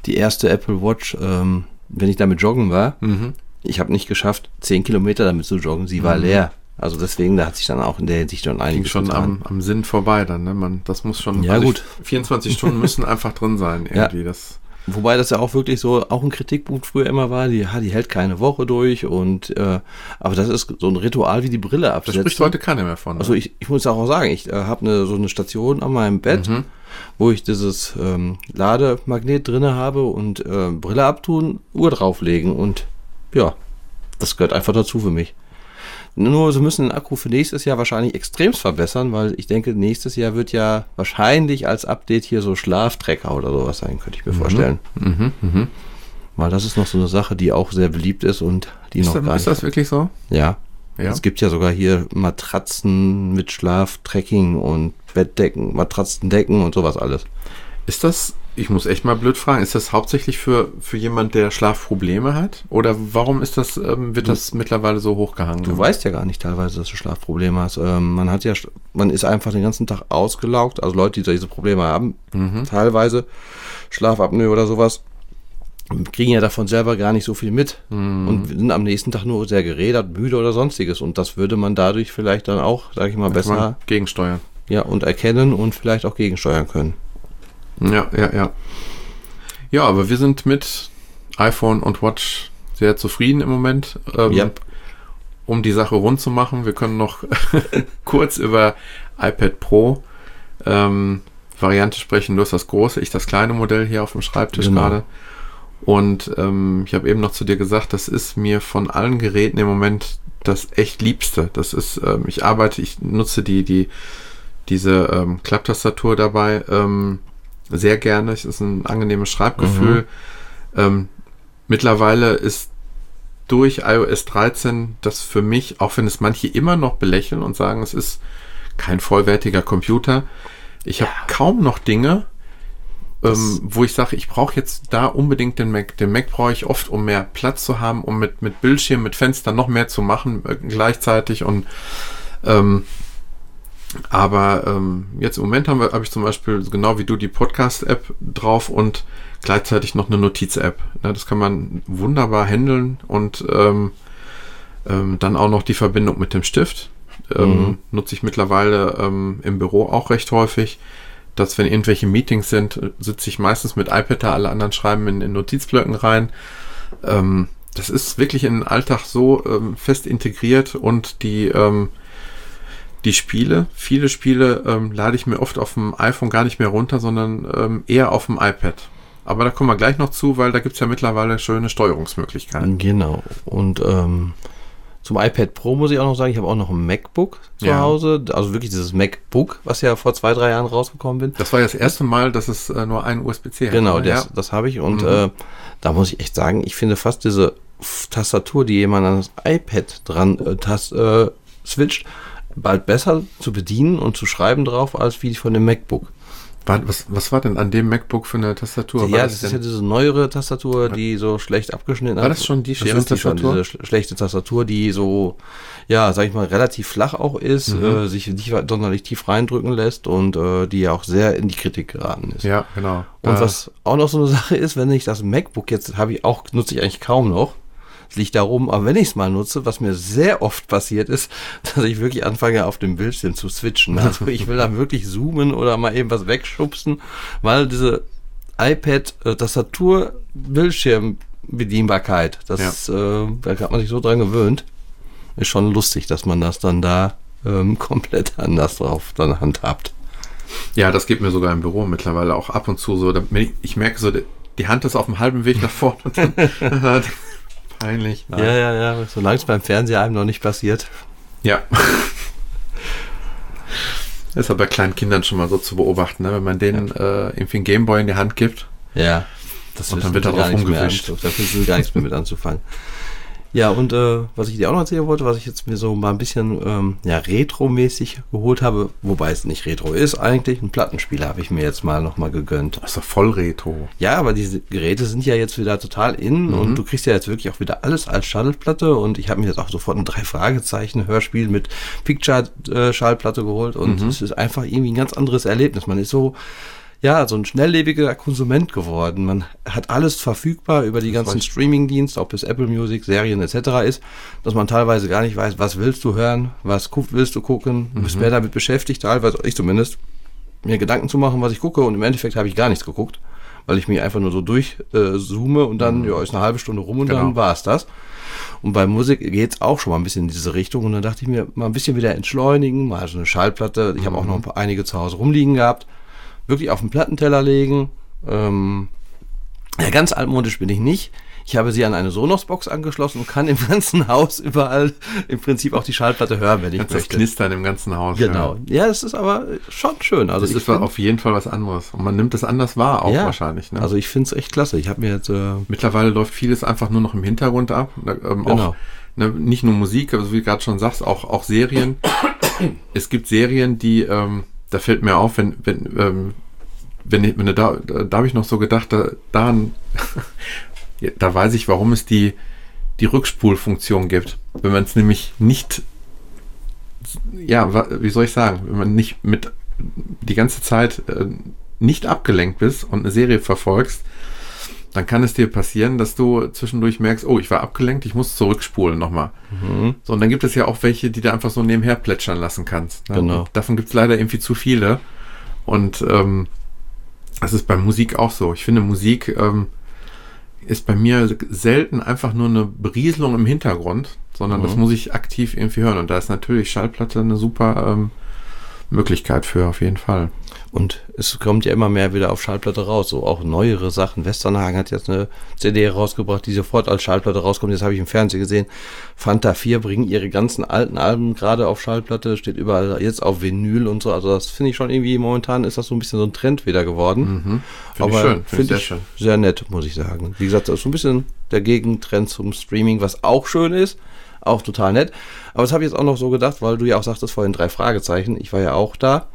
die erste Apple Watch, ähm, wenn ich damit joggen war, Mhm. ich habe nicht geschafft, 10 Kilometer damit zu joggen. Sie war leer. Also deswegen, da hat sich dann auch in der Hinsicht schon Ging einiges schon getan. am, am Sinn vorbei dann, ne? Man, das muss schon. Ja, gut. ich- 24 Stunden müssen einfach drin sein, Ja. irgendwie. Das, Wobei das ja auch wirklich so auch ein Kritikpunkt früher immer war, die, ja, die hält keine Woche durch und äh, aber das ist so ein Ritual wie die Brille da absetzen. spricht heute keiner mehr von. ne? Also ich, ich muss auch sagen, ich äh, habe eine, so eine Station an meinem Bett, Mhm. wo ich dieses ähm, Lademagnet drinne habe und äh, Brille abtun, Uhr drauflegen und ja, das gehört einfach dazu für mich. Nur sie müssen den Akku für nächstes Jahr wahrscheinlich extremst verbessern, weil ich denke, nächstes Jahr wird ja wahrscheinlich als Update hier so Schlaftrecker oder sowas sein, könnte ich mir vorstellen. Mhm, mhm. Weil das ist noch so eine Sache, die auch sehr beliebt ist und die Ist, noch das, gar ist das wirklich so? Ja. Ja. Es gibt ja sogar hier Matratzen mit Schlaftracking und Bettdecken, Matratzendecken und sowas alles. Ist das, ich muss echt mal blöd fragen, ist das hauptsächlich für, für jemand, der Schlafprobleme hat? Oder warum ist das, ähm, wird das mittlerweile so hochgehangen? Du weißt ja gar nicht teilweise, dass du Schlafprobleme hast. Ähm, man hat ja, man ist einfach den ganzen Tag ausgelaugt. Also Leute, die diese Probleme haben, Mhm. teilweise Schlafapnoe oder sowas, kriegen ja davon selber gar nicht so viel mit mhm. und sind am nächsten Tag nur sehr gerädert, müde oder sonstiges. Und das würde man dadurch vielleicht dann auch, sage ich mal, besser gegensteuern. Ja, und erkennen und vielleicht auch gegensteuern können. Ja, ja, ja. Ja, aber wir sind mit iPhone und Watch sehr zufrieden im Moment. Ähm, yep. Um die Sache rund zu machen, wir können noch kurz über iPad Pro ähm, Variante sprechen. Du hast das große, ich das kleine Modell hier auf dem Schreibtisch genau. gerade. Und ähm, ich habe eben noch zu dir gesagt, das ist mir von allen Geräten im Moment das echt Liebste. Das ist, ähm, ich arbeite, ich nutze die, die, diese ähm, Klapptastatur dabei ähm, sehr gerne. Es ist ein angenehmes Schreibgefühl. Mhm. Ähm, mittlerweile ist durch iOS 13 das für mich, auch wenn es manche immer noch belächeln und sagen, es ist kein vollwertiger Computer. Ich ja. habe kaum noch Dinge, ähm, wo ich sage, ich brauche jetzt da unbedingt den Mac. Den Mac brauche ich oft, um mehr Platz zu haben, um mit, mit Bildschirm, mit Fenstern noch mehr zu machen äh, gleichzeitig. Und ähm, aber ähm, jetzt im Moment habe hab ich zum Beispiel genau wie du die Podcast-App drauf und gleichzeitig noch eine Notiz-App. Ja, das kann man wunderbar handeln und ähm, ähm, dann auch noch die Verbindung mit dem Stift. Ähm, mhm. Nutze ich mittlerweile ähm, im Büro auch recht häufig dass wenn irgendwelche Meetings sind, sitze ich meistens mit iPad da, alle anderen schreiben in, in Notizblöcken rein. Ähm, das ist wirklich in den Alltag so ähm, fest integriert und die, ähm, die Spiele, viele Spiele ähm, lade ich mir oft auf dem iPhone gar nicht mehr runter, sondern ähm, eher auf dem iPad. Aber da kommen wir gleich noch zu, weil da gibt es ja mittlerweile schöne Steuerungsmöglichkeiten. Genau. Und ähm, zum iPad Pro muss ich auch noch sagen, ich habe auch noch ein MacBook zu ja. Hause. Also wirklich dieses MacBook, was ja vor zwei, drei Jahren rausgekommen bin. Das war ja das erste Mal, dass es äh, nur ein USB-C hat. Genau, das, ja. das habe ich. Und mhm. äh, da muss ich echt sagen, ich finde fast diese Tastatur, die jemand an das iPad dran äh, tas, äh, switcht, bald besser zu bedienen und zu schreiben drauf, als wie von dem MacBook. Was, was war denn an dem MacBook für eine Tastatur? Ja, das, das ist ja diese neuere Tastatur, die so schlecht abgeschnitten hat. War das schon die schwere Tastatur? Die diese schlechte Tastatur, die so, ja, sag ich mal, relativ flach auch ist, mhm. äh, sich nicht sonderlich tief reindrücken lässt und äh, die ja auch sehr in die Kritik geraten ist. Ja, genau. Und äh. was auch noch so eine Sache ist, wenn ich das MacBook jetzt habe ich auch, nutze ich eigentlich kaum noch, es liegt darum, aber wenn ich es mal nutze, was mir sehr oft passiert ist, dass ich wirklich anfange, auf dem Bildschirm zu switchen. Also ich will dann wirklich zoomen oder mal eben was wegschubsen, weil diese iPad-Tastatur, Bildschirmbedienbarkeit, das, ja. äh, da hat man sich so dran gewöhnt. Ist schon lustig, dass man das dann da ähm, komplett anders drauf dann handhabt. Ja, das geht mir sogar im Büro mittlerweile auch ab und zu so. Ich merke so, die Hand ist auf dem halben Weg nach vorne. Peinlich. Nein. Ja, ja, ja. Solange es beim Fernseher einem noch nicht passiert. Ja. Ist aber bei kleinen Kindern schon mal so zu beobachten, ne? wenn man denen ja. äh, irgendwie einen Gameboy in die Hand gibt. Ja. Das und dann wird darauf umgewischt. Da wissen gar nichts mehr mit anzufangen. Ja, und äh, was ich dir auch noch erzählen wollte, was ich jetzt mir so mal ein bisschen ähm, ja, retro-mäßig geholt habe, wobei es nicht retro ist eigentlich, ein Plattenspieler habe ich mir jetzt mal nochmal gegönnt. Das ist doch voll retro. Ja, aber diese Geräte sind ja jetzt wieder total in mhm. und du kriegst ja jetzt wirklich auch wieder alles als Schallplatte und ich habe mir jetzt auch sofort ein Drei-Fragezeichen-Hörspiel mit Picture-Schallplatte geholt und mhm. es ist einfach irgendwie ein ganz anderes Erlebnis. Man ist so ja, so ein schnelllebiger Konsument geworden. Man hat alles verfügbar über die das ganzen Streaming-Dienste, ob es Apple Music, Serien etc. ist, dass man teilweise gar nicht weiß, was willst du hören, was willst du gucken. Du bist mhm. mehr damit beschäftigt, teilweise ich zumindest, mir Gedanken zu machen, was ich gucke und im Endeffekt habe ich gar nichts geguckt, weil ich mich einfach nur so durchzoome äh, und dann, mhm. ja, ist eine halbe Stunde rum und genau. dann war es das. Und bei Musik geht es auch schon mal ein bisschen in diese Richtung. Und dann dachte ich mir, mal ein bisschen wieder entschleunigen, mal so eine Schallplatte. Ich habe auch noch ein paar, einige zu Hause rumliegen gehabt wirklich auf den Plattenteller legen. Ähm, ja, ganz altmodisch bin ich nicht. Ich habe sie an eine Sonos-Box angeschlossen und kann im ganzen Haus überall im Prinzip auch die Schallplatte hören, wenn ich Kannst möchte. Das knistern im ganzen Haus. Genau. Ja, es ist aber schon schön. Also das ist find, auf jeden Fall was anderes. Und man nimmt es anders wahr auch ja, wahrscheinlich. Ne? Also ich finde es echt klasse. Ich habe mir jetzt... Äh Mittlerweile läuft vieles einfach nur noch im Hintergrund ab. Ähm, genau. Auch, ne, nicht nur Musik, aber wie du gerade schon sagst, auch, auch Serien. es gibt Serien, die... Ähm, da fällt mir auf, wenn, wenn, ähm, wenn, wenn da, da habe ich noch so gedacht, da, da, da weiß ich, warum es die, die Rückspulfunktion gibt. Wenn man es nämlich nicht, ja, wie soll ich sagen, wenn man nicht mit die ganze Zeit äh, nicht abgelenkt bist und eine Serie verfolgst, dann kann es dir passieren, dass du zwischendurch merkst, oh, ich war abgelenkt, ich muss zurückspulen nochmal. Mhm. So, und dann gibt es ja auch welche, die du einfach so nebenher plätschern lassen kannst. Ne? Genau. Und davon gibt es leider irgendwie zu viele. Und ähm, das ist bei Musik auch so. Ich finde, Musik ähm, ist bei mir selten einfach nur eine Berieselung im Hintergrund, sondern das Mhm. muss ich aktiv irgendwie hören. Und da ist natürlich Schallplatte eine super ähm, Möglichkeit für, auf jeden Fall. Und es kommt ja immer mehr wieder auf Schallplatte raus, so auch neuere Sachen. Westernhagen hat jetzt eine CD rausgebracht, die sofort als Schallplatte rauskommt. Jetzt habe ich im Fernsehen gesehen. Fanta 4 bringen ihre ganzen alten Alben gerade auf Schallplatte, steht überall jetzt auf Vinyl und so. Also das finde ich schon irgendwie, momentan ist das so ein bisschen so ein Trend wieder geworden. Mhm. Finde ich Aber schön. Finde ich finde sehr ich schön. sehr nett, muss ich sagen. Wie gesagt, das ist so ein bisschen der Gegentrend zum Streaming, was auch schön ist. Auch total nett. Aber das habe ich jetzt auch noch so gedacht, weil du ja auch sagtest vorhin drei Fragezeichen. Ich war ja auch da.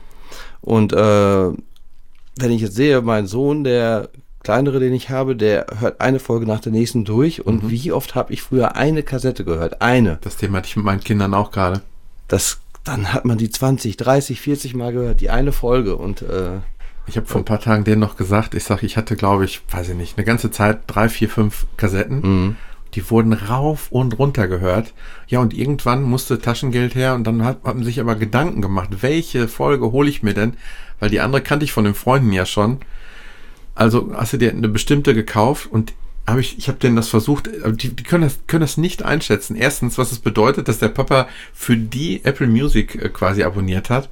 Und äh, wenn ich jetzt sehe, mein Sohn, der kleinere, den ich habe, der hört eine Folge nach der nächsten durch. Und Mhm. wie oft habe ich früher eine Kassette gehört? Eine. Das Thema hatte ich mit meinen Kindern auch gerade. Das, dann hat man die 20, 30, 40 Mal gehört, die eine Folge. Und äh, Ich habe vor ein paar Tagen denen noch gesagt, ich sage, ich hatte, glaube ich, weiß ich nicht, eine ganze Zeit drei, vier, fünf Kassetten. Mhm. Die wurden rauf und runter gehört. Ja, und irgendwann musste Taschengeld her und dann hat, man sich aber Gedanken gemacht, welche Folge hole ich mir denn? Weil die andere kannte ich von den Freunden ja schon. Also hast du dir eine bestimmte gekauft und habe ich, ich habe denen das versucht, die, die können, das, können das nicht einschätzen. Erstens, was es bedeutet, dass der Papa für die Apple Music äh, quasi abonniert hat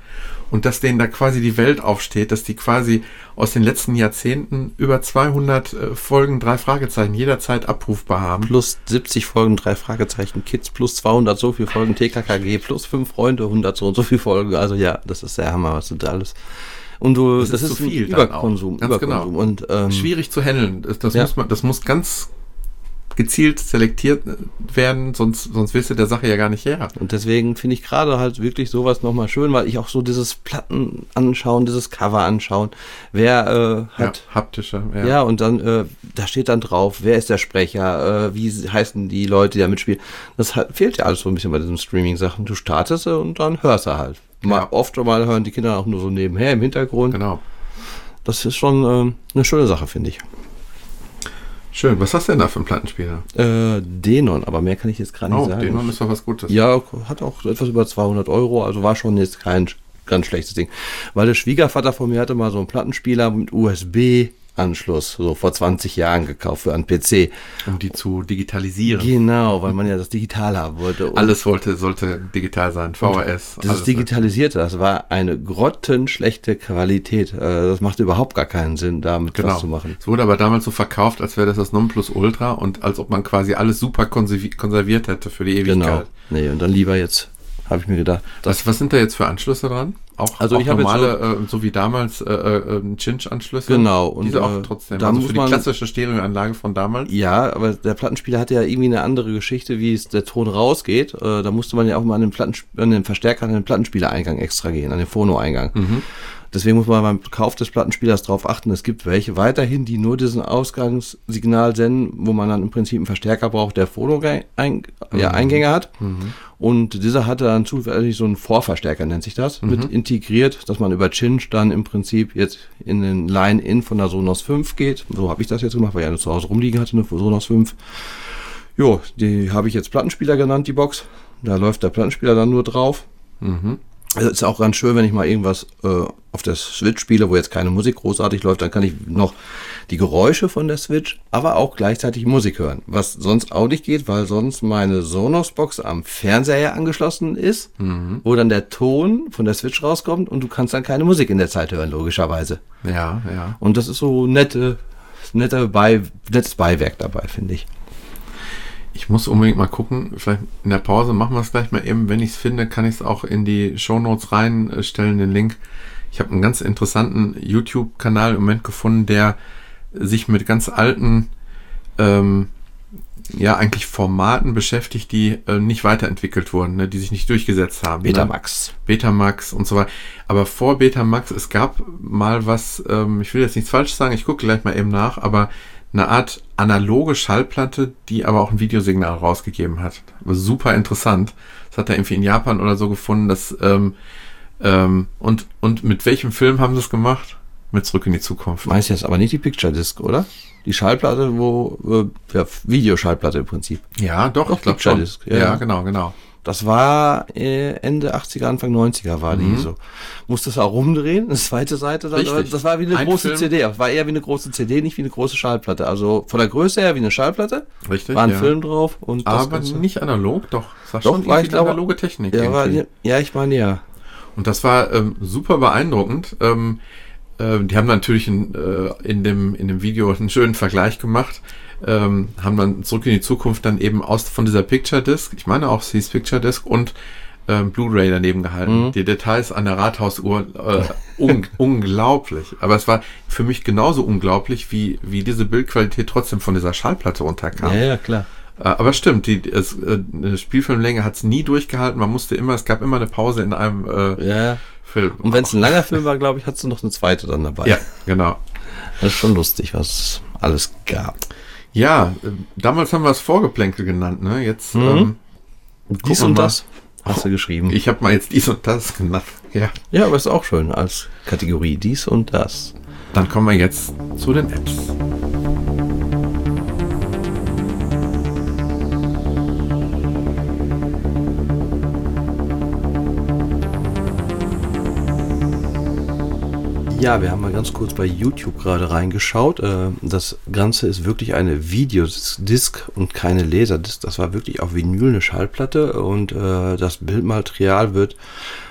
und dass denen da quasi die Welt aufsteht, dass die quasi aus den letzten Jahrzehnten über 200 äh, Folgen, drei Fragezeichen jederzeit abrufbar haben. plus 70 Folgen, drei Fragezeichen, Kids, plus 200 so viel Folgen, TKKG, plus 5 Freunde, 100 so und so viel Folgen. Also ja, das ist der Hammer, was du da alles. Und du, Das das, ist ist, viel. Überkonsum, Ganz genau. Überkonsum. Und ähm, Schwierig zu handeln. Das, das, Ja. muss man, das muss ganz gezielt selektiert äh, werden, sonst, sonst willst du der Sache ja gar nicht her. Und deswegen finde ich gerade halt wirklich sowas nochmal schön, weil ich auch so dieses Platten anschauen, dieses Cover anschauen, wer äh, hat. ja, haptische. Ja. und dann, äh, da steht dann drauf, wer ist der Sprecher, äh, wie heißen die Leute, die da mitspielen. Das hat, fehlt ja alles so ein bisschen bei diesen Streaming-Sachen. Du startest sie und dann hörst du halt. Mal, Ja. Oft mal hören die Kinder auch nur so nebenher im Hintergrund. Genau. Das ist schon ähm, eine schöne Sache, finde ich. Schön. Was hast du denn da für einen Plattenspieler? Äh, Denon, aber mehr kann ich jetzt gar nicht Oh, sagen. Denon ist doch was Gutes. Ja, hat auch etwas über 200 Euro, also war schon jetzt kein ganz schlechtes Ding. Weil der Schwiegervater von mir hatte mal so einen Plattenspieler mit USB-Anschluss, so vor 20 Jahren gekauft für einen PC. Um die zu digitalisieren. Genau, weil man ja das digital haben wollte. Und Alles wollte, sollte digital sein. VHS. Alles. Digitalisierte, das war eine grottenschlechte Qualität. Äh, Das macht überhaupt gar keinen Sinn, damit Genau. was zu machen. Es wurde aber damals so verkauft, als wäre das das Nonplusultra und als ob man quasi alles super konservi konserviert hätte für die Genau. Ewigkeit. Nee, und dann lieber jetzt, habe ich mir gedacht. Das, Was, was sind da jetzt für Anschlüsse dran? Auch, Also auch ich habe jetzt normale, äh, so wie damals, äh, äh, Cinch-Anschlüsse? Genau, und, Diese auch äh, trotzdem. da also muss für die man- klassische Stereoanlage von damals? ja, aber der Plattenspieler hatte ja irgendwie eine andere Geschichte, wie es der Ton rausgeht. Äh, Da musste man ja auch mal an den, Platten, an den Verstärker, an den Plattenspielereingang extra gehen, an den Phono-Eingang. Mhm. Deswegen muss man beim Kauf des Plattenspielers darauf achten, es gibt welche weiterhin, die nur diesen Ausgangssignal senden, wo man dann im Prinzip einen Verstärker braucht, der Phono-Eingänge ja, Eingänge hat. Und dieser hatte dann zufällig so einen Vorverstärker, nennt sich das, mit integriert, dass man über Cinch dann im Prinzip jetzt in den Line-In von der Sonos 5 geht. So habe ich das jetzt gemacht, weil ich eine zu Hause rumliegen hatte, eine Sonos 5. Jo, die habe ich jetzt Plattenspieler genannt, die Box. Da läuft der Plattenspieler dann nur drauf. Mhm. Also ist auch ganz schön, wenn ich mal irgendwas äh, auf der Switch spiele, wo jetzt keine Musik großartig läuft, dann kann ich noch die Geräusche von der Switch, aber auch gleichzeitig Musik hören. Was sonst auch nicht geht, weil sonst meine Sonos-Box am Fernseher angeschlossen ist, wo dann der Ton von der Switch rauskommt und du kannst dann keine Musik in der Zeit hören, logischerweise. Ja, ja. Und das ist so nette, nette Bei, nettes Beiwerk dabei, finde ich. Ich muss unbedingt mal gucken. Vielleicht in der Pause machen wir es gleich mal eben. Wenn ich es finde, kann ich es auch in die Shownotes reinstellen, den Link. Ich habe einen ganz interessanten YouTube-Kanal im Moment gefunden, der sich mit ganz alten, ähm, ja, eigentlich Formaten beschäftigt, die äh, nicht weiterentwickelt wurden, ne, die sich nicht durchgesetzt haben. Ne? Betamax. Betamax und so weiter. Aber vor Betamax, es gab mal was, ähm, ich will jetzt nichts falsch sagen, ich gucke gleich mal eben nach, aber eine Art analoge Schallplatte, die aber auch ein Videosignal rausgegeben hat. Super interessant. Das hat er irgendwie in Japan oder so gefunden, dass, ähm, ähm, und, und mit welchem Film haben sie es gemacht? Mit Zurück in die Zukunft. Meinst du jetzt aber nicht die Picture Disc, oder? Die Schallplatte, wo, äh, ja, Videoschallplatte im Prinzip. Ja, doch, Doch, ich glaube Picture schon. Disc, Ja, ja. genau, genau. Das war äh, Ende 80er, Anfang 90er war Mhm. die so. Musste es auch rumdrehen, eine zweite Seite. Dann, das war wie eine Ein große Film. CD. Das war eher wie eine große CD, nicht wie eine große Schallplatte. Also von der Größe her wie eine Schallplatte. Richtig. War ein ja. Film drauf und Aber nicht analog, doch. Das war Doch, schon war ich glaube- analoge Technik. Ja, war, ja, ich meine ja. Und das war ähm, super beeindruckend. Ähm, äh, die haben natürlich in, äh, in, dem, in dem Video einen schönen Vergleich gemacht. Ähm, haben dann zurück in die Zukunft dann eben aus von dieser Picture Disc, ich meine auch sie hieß Picture Disc und ähm, Blu-ray daneben gehalten. Mhm. Die Details an der Rathausuhr äh, un unglaublich. Aber es war für mich genauso unglaublich, wie, wie diese Bildqualität trotzdem von dieser Schallplatte runterkam. Ja, ja, klar. Äh, Aber stimmt, die es, äh, eine Spielfilmlänge hat es nie durchgehalten. Man musste immer, es gab immer eine Pause in einem äh, Ja. Film. Und wenn es ein langer Film war, glaube ich, hattest du noch eine zweite dann dabei. Ja, genau. Das ist schon lustig, was es alles gab. Ja, äh, damals haben wir es Vorgeplänkel genannt, ne? Jetzt, Mhm. ähm, Dies und mal. das hast du geschrieben. ich habe mal jetzt dies und das genannt. Ja. ja, aber ist auch schön als Kategorie. Dies und das. Dann kommen wir jetzt zu den Apps. Ja, wir haben mal ganz kurz bei YouTube gerade reingeschaut. Äh, Das Ganze ist wirklich eine Videodisk und keine Laserdisc. Das war wirklich auf Vinyl eine Schallplatte und äh, das Bildmaterial wird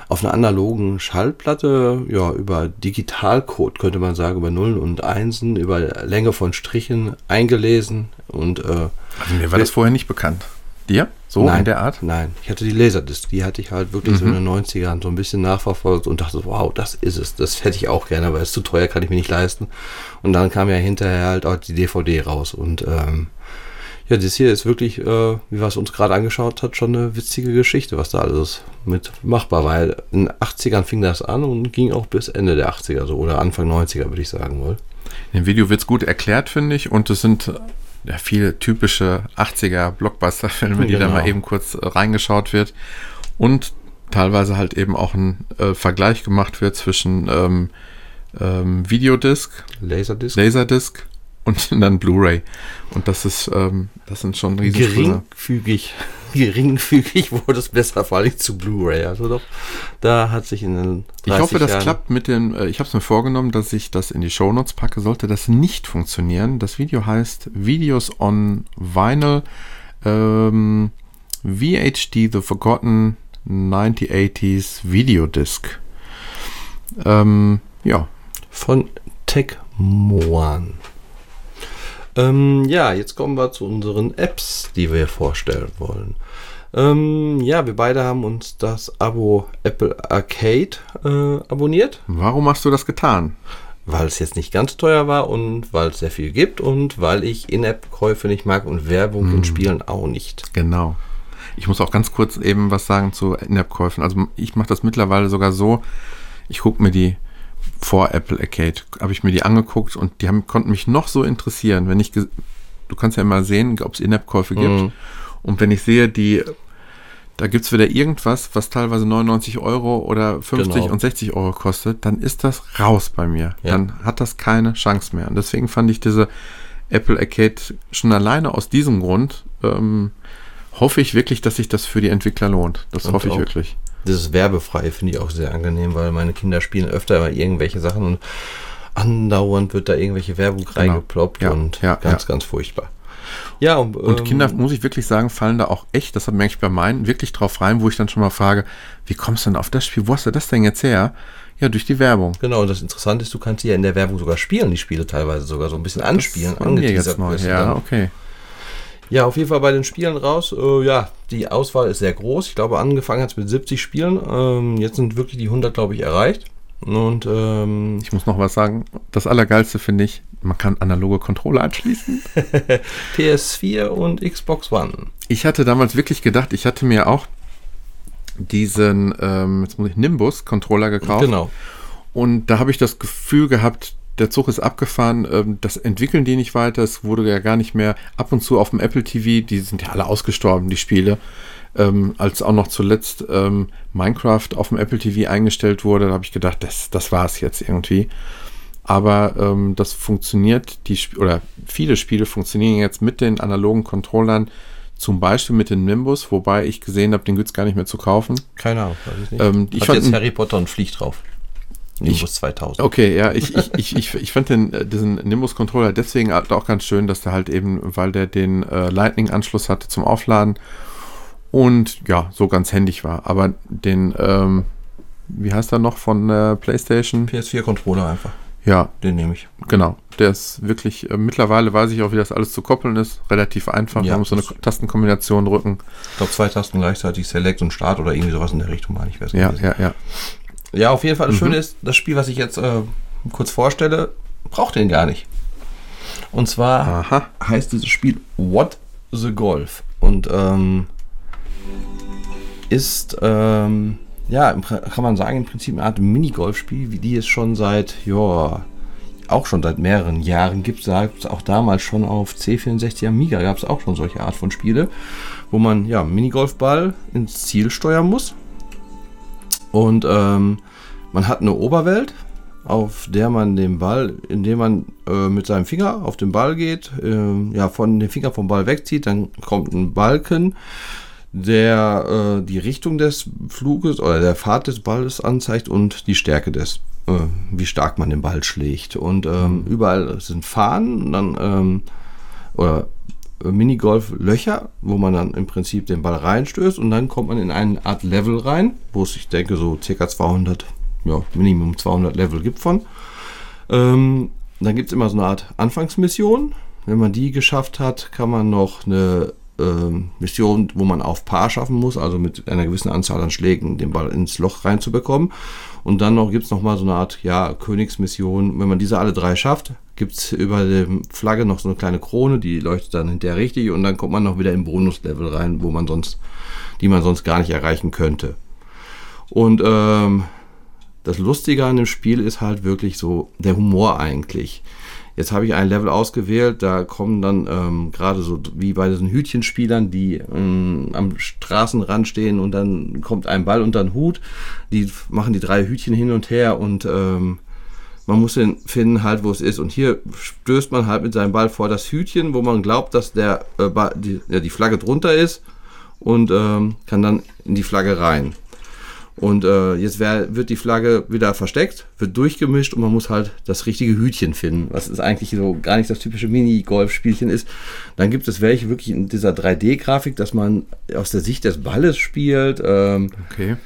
auf einer analogen Schallplatte, ja, über Digitalcode könnte man sagen, über Nullen und Einsen, über Länge von Strichen eingelesen und äh, Also mir war das vorher nicht bekannt. Dir? So nein, in der Art? Nein, ich hatte die Laserdisc. Die hatte ich halt wirklich so Mhm. in den 90ern so ein bisschen nachverfolgt und dachte, wow, das ist es. Das hätte ich auch gerne, aber es ist zu teuer, kann ich mir nicht leisten. Und dann kam ja hinterher halt auch die DVD raus. Und ähm, ja, das hier ist wirklich, äh, wie wir es uns gerade angeschaut hat, schon eine witzige Geschichte, was da alles mit machbar war. In den 80ern fing das an und ging auch bis Ende der 80er so oder Anfang 90er, würde ich sagen wohl. Im Video wird es gut erklärt, finde ich. Und es sind viele typische 80er Blockbuster-Filme, die da Genau. mal eben kurz äh, reingeschaut wird. Und teilweise halt eben auch ein äh, Vergleich gemacht wird zwischen ähm, ähm, Videodisc, Laserdisc. Laserdisc und dann Blu-ray. Und das ist, ähm, das sind schon riesige geringfügig, geringfügig wurde es besser, vor allem zu Blu-ray. Also doch, da hat sich in den 30 Ich hoffe, das Jahren klappt mit den, äh, ich habe es mir vorgenommen, dass ich das in die Shownotes packe. Sollte das nicht funktionieren, das Video heißt Videos on Vinyl ähm, VHD The Forgotten 1980s Video Disc. Ähm, ja, von Tech Moan. Ähm, ja, jetzt kommen wir zu unseren Apps, die wir vorstellen wollen. Ähm, ja, wir beide haben uns das Abo Apple Arcade äh, abonniert, warum hast du das getan? weil es jetzt nicht ganz teuer war und weil es sehr viel gibt und weil ich In-App-Käufe nicht mag und Werbung in Spielen auch nicht. Genau. Ich muss auch ganz kurz eben was sagen zu In-App-Käufen. Also ich mache das mittlerweile sogar so, ich gucke mir die vor Apple Arcade, habe ich mir die angeguckt und die haben, konnten mich noch so interessieren, wenn ich, du kannst ja immer sehen, ob es In-App-Käufe gibt. Mhm. Und wenn ich sehe, die, da gibt es wieder irgendwas, was teilweise 99 Euro oder 50 Genau. und 60 Euro kostet, dann ist das raus bei mir. Ja. Dann hat das keine Chance mehr. Und deswegen fand ich diese Apple Arcade schon alleine aus diesem Grund, ähm, hoffe ich wirklich, dass sich das für die Entwickler lohnt. Das Und hoffe ich wirklich. Dieses Werbefreie finde ich auch sehr angenehm, weil meine Kinder spielen öfter mal irgendwelche Sachen und andauernd wird da irgendwelche Werbung reingeploppt Genau. Ja, und ja, ganz, ganz furchtbar. Ja, und, Und ähm, Kinder, muss ich wirklich sagen, fallen da auch echt, das merke ich bei meinen, wirklich drauf rein, wo ich dann schon mal frage, wie kommst du denn auf das Spiel? Wo hast du das denn jetzt her? Ja, durch die Werbung. Genau, und das Interessante ist, du kannst sie ja in der Werbung sogar spielen, die Spiele teilweise sogar so ein bisschen anspielen, jetzt angeteasert du Ja, dann. okay. Ja, auf jeden Fall bei den Spielen raus. Äh, ja, die Auswahl ist sehr groß. Ich glaube, angefangen hat es mit 70 Spielen. Ähm, jetzt sind wirklich die 100, glaube ich, erreicht. Und ähm, Ich muss noch was sagen. Das Allergeilste finde ich, man kann analoge Controller anschließen. PS4 und Xbox One. Ich hatte damals wirklich gedacht, ich hatte mir auch diesen, ähm, jetzt muss ich, Nimbus-Controller gekauft. Genau. Und da habe ich das Gefühl gehabt, der Zug ist abgefahren, ähm, das entwickeln die nicht weiter, es wurde ja gar nicht mehr ab und zu auf dem Apple TV, die sind ja alle ausgestorben, die Spiele. Ähm, als auch noch zuletzt ähm, Minecraft auf dem Apple TV eingestellt wurde, da habe ich gedacht, das, das war es jetzt irgendwie. Aber ähm, das funktioniert, die Sp oder viele Spiele funktionieren jetzt mit den analogen Controllern, zum Beispiel mit den Nimbus, wobei ich gesehen habe, den gibt es gar nicht mehr zu kaufen. Keine Ahnung, weiß ich nicht. Ähm, ich fand jetzt Harry Potter und fliegt drauf. Nimbus 2000. Okay, ja, ich, ich, ich, ich, ich fand den, äh, diesen Nimbus-Controller deswegen halt auch ganz schön, dass der halt eben, weil der den äh, Lightning-Anschluss hatte zum Aufladen und ja, so ganz händig war. Aber den, ähm, wie heißt er noch von äh, PlayStation? PS4-Controller einfach. Ja, Den nehme ich. genau. Der ist wirklich, äh, mittlerweile weiß ich auch, wie das alles zu koppeln ist. Relativ einfach. Ja, Man muss so eine Tastenkombination drücken. Ich glaube, zwei Tasten gleichzeitig Select und Start oder irgendwie sowas in der Richtung, meine ich. weiß Ja, nicht. ja, ja. ja, auf jeden Fall. Das Mhm. Schöne ist, das Spiel, was ich jetzt äh, kurz vorstelle, braucht den gar nicht. Und zwar Aha. heißt dieses Spiel What the Golf und ähm, ist ähm, ja kann man sagen im Prinzip eine Art Minigolfspiel, wie die es schon seit ja auch schon seit mehreren Jahren gibt. Gab es auch damals schon auf C64 Amiga gab es auch schon solche Art von Spiele, wo man ja Minigolfball ins Ziel steuern muss und ähm, man hat eine Oberwelt, auf der man den Ball, indem man äh, mit seinem Finger auf den Ball geht, ähm, ja, von dem Finger vom Ball wegzieht, dann kommt ein Balken, der äh, die Richtung des Fluges oder der Fahrt des Balles anzeigt und die Stärke des, äh, wie stark man den Ball schlägt. Und ähm, überall sind Fahnen, und dann ähm, oder äh, Minigolf-Löcher, wo man dann im Prinzip den Ball reinstößt und dann kommt man in eine Art Level rein, wo es, ich denke, so circa 200, ja, Minimum 200 Level gibt von. Ähm, dann gibt es immer so eine Art Anfangsmission. Wenn man die geschafft hat, kann man noch eine Mission, wo man auf Paar schaffen muss, also mit einer gewissen Anzahl an Schlägen den Ball ins Loch reinzubekommen. Und dann noch gibt es nochmal so eine Art ja, Königsmission. Wenn man diese alle drei schafft, gibt es über der Flagge noch so eine kleine Krone, die leuchtet dann hinterher richtig und dann kommt man noch wieder im Bonuslevel rein, wo man sonst, die man sonst gar nicht erreichen könnte. Und ähm, das Lustige an dem Spiel ist halt wirklich so der Humor eigentlich. Jetzt habe ich ein Level ausgewählt, da kommen dann ähm, gerade so wie bei diesen Hütchenspielern, die ähm, am Straßenrand stehen und dann kommt ein Ball unter den Hut. Die machen die drei Hütchen hin und her und ähm, man muss den finden halt, wo es ist. Und hier stößt man halt mit seinem Ball vor das Hütchen, wo man glaubt, dass der, äh, die, ja, die Flagge drunter ist und ähm, kann dann in die Flagge rein. Und äh, jetzt wär, wird die Flagge wieder versteckt, wird durchgemischt und man muss halt das richtige Hütchen finden, was ist eigentlich so gar nicht das typische Mini-Golf-Spielchen ist. Dann gibt es welche wirklich in dieser 3D-Grafik, dass man aus der Sicht des Balles spielt. Ähm, Okay.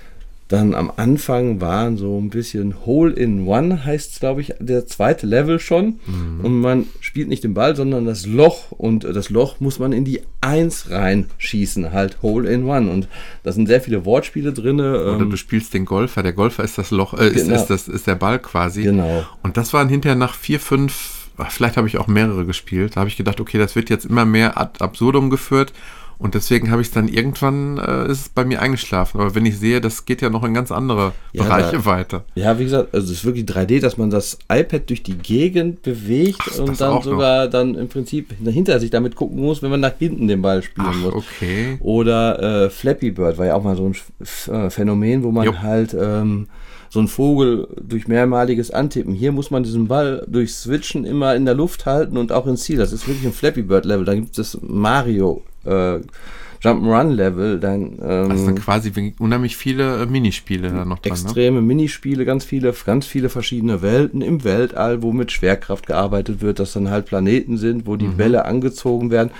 Dann am Anfang waren so ein bisschen Hole in One, heißt es, glaube ich, der zweite Level schon. Und man spielt nicht den Ball, sondern das Loch. Und äh, das Loch muss man in die Eins reinschießen, halt Hole in One. Und da sind sehr viele Wortspiele drin. Oder Ähm, du spielst den Golfer. Der Golfer ist das Loch, äh, ist, Genau. ist, das, ist der Ball quasi. Genau. Und das waren hinterher nach vier, fünf, vielleicht habe ich auch mehrere gespielt. Da habe ich gedacht, okay, das wird jetzt immer mehr ad absurdum geführt. Und deswegen habe ich es dann irgendwann, äh, ist es bei mir eingeschlafen. Aber wenn ich sehe, das geht ja noch in ganz andere Ja, Bereiche da- weiter. ja, wie gesagt, also es ist wirklich 3D, dass man das iPad durch die Gegend bewegt Ach, und dann auch noch. sogar dann im Prinzip hinter sich damit gucken muss, wenn man nach hinten den Ball spielen Ach, muss. okay. Oder äh, Flappy Bird war ja auch mal so ein F äh, Phänomen, wo man Jo. halt ähm, so einen Vogel durch mehrmaliges Antippen. Hier muss man diesen Ball durch Switchen immer in der Luft halten und auch ins Ziel. Das ist wirklich ein Flappy Bird Level. Da gibt es Mario äh, Jump'n'Run Level, dann ähm, Also quasi wie- unheimlich viele äh, Minispiele da noch dran. Ne? extreme Minispiele, ganz viele, ganz viele verschiedene Welten im Weltall, wo mit Schwerkraft gearbeitet wird, dass dann halt Planeten sind, wo die Mhm. Bälle angezogen werden.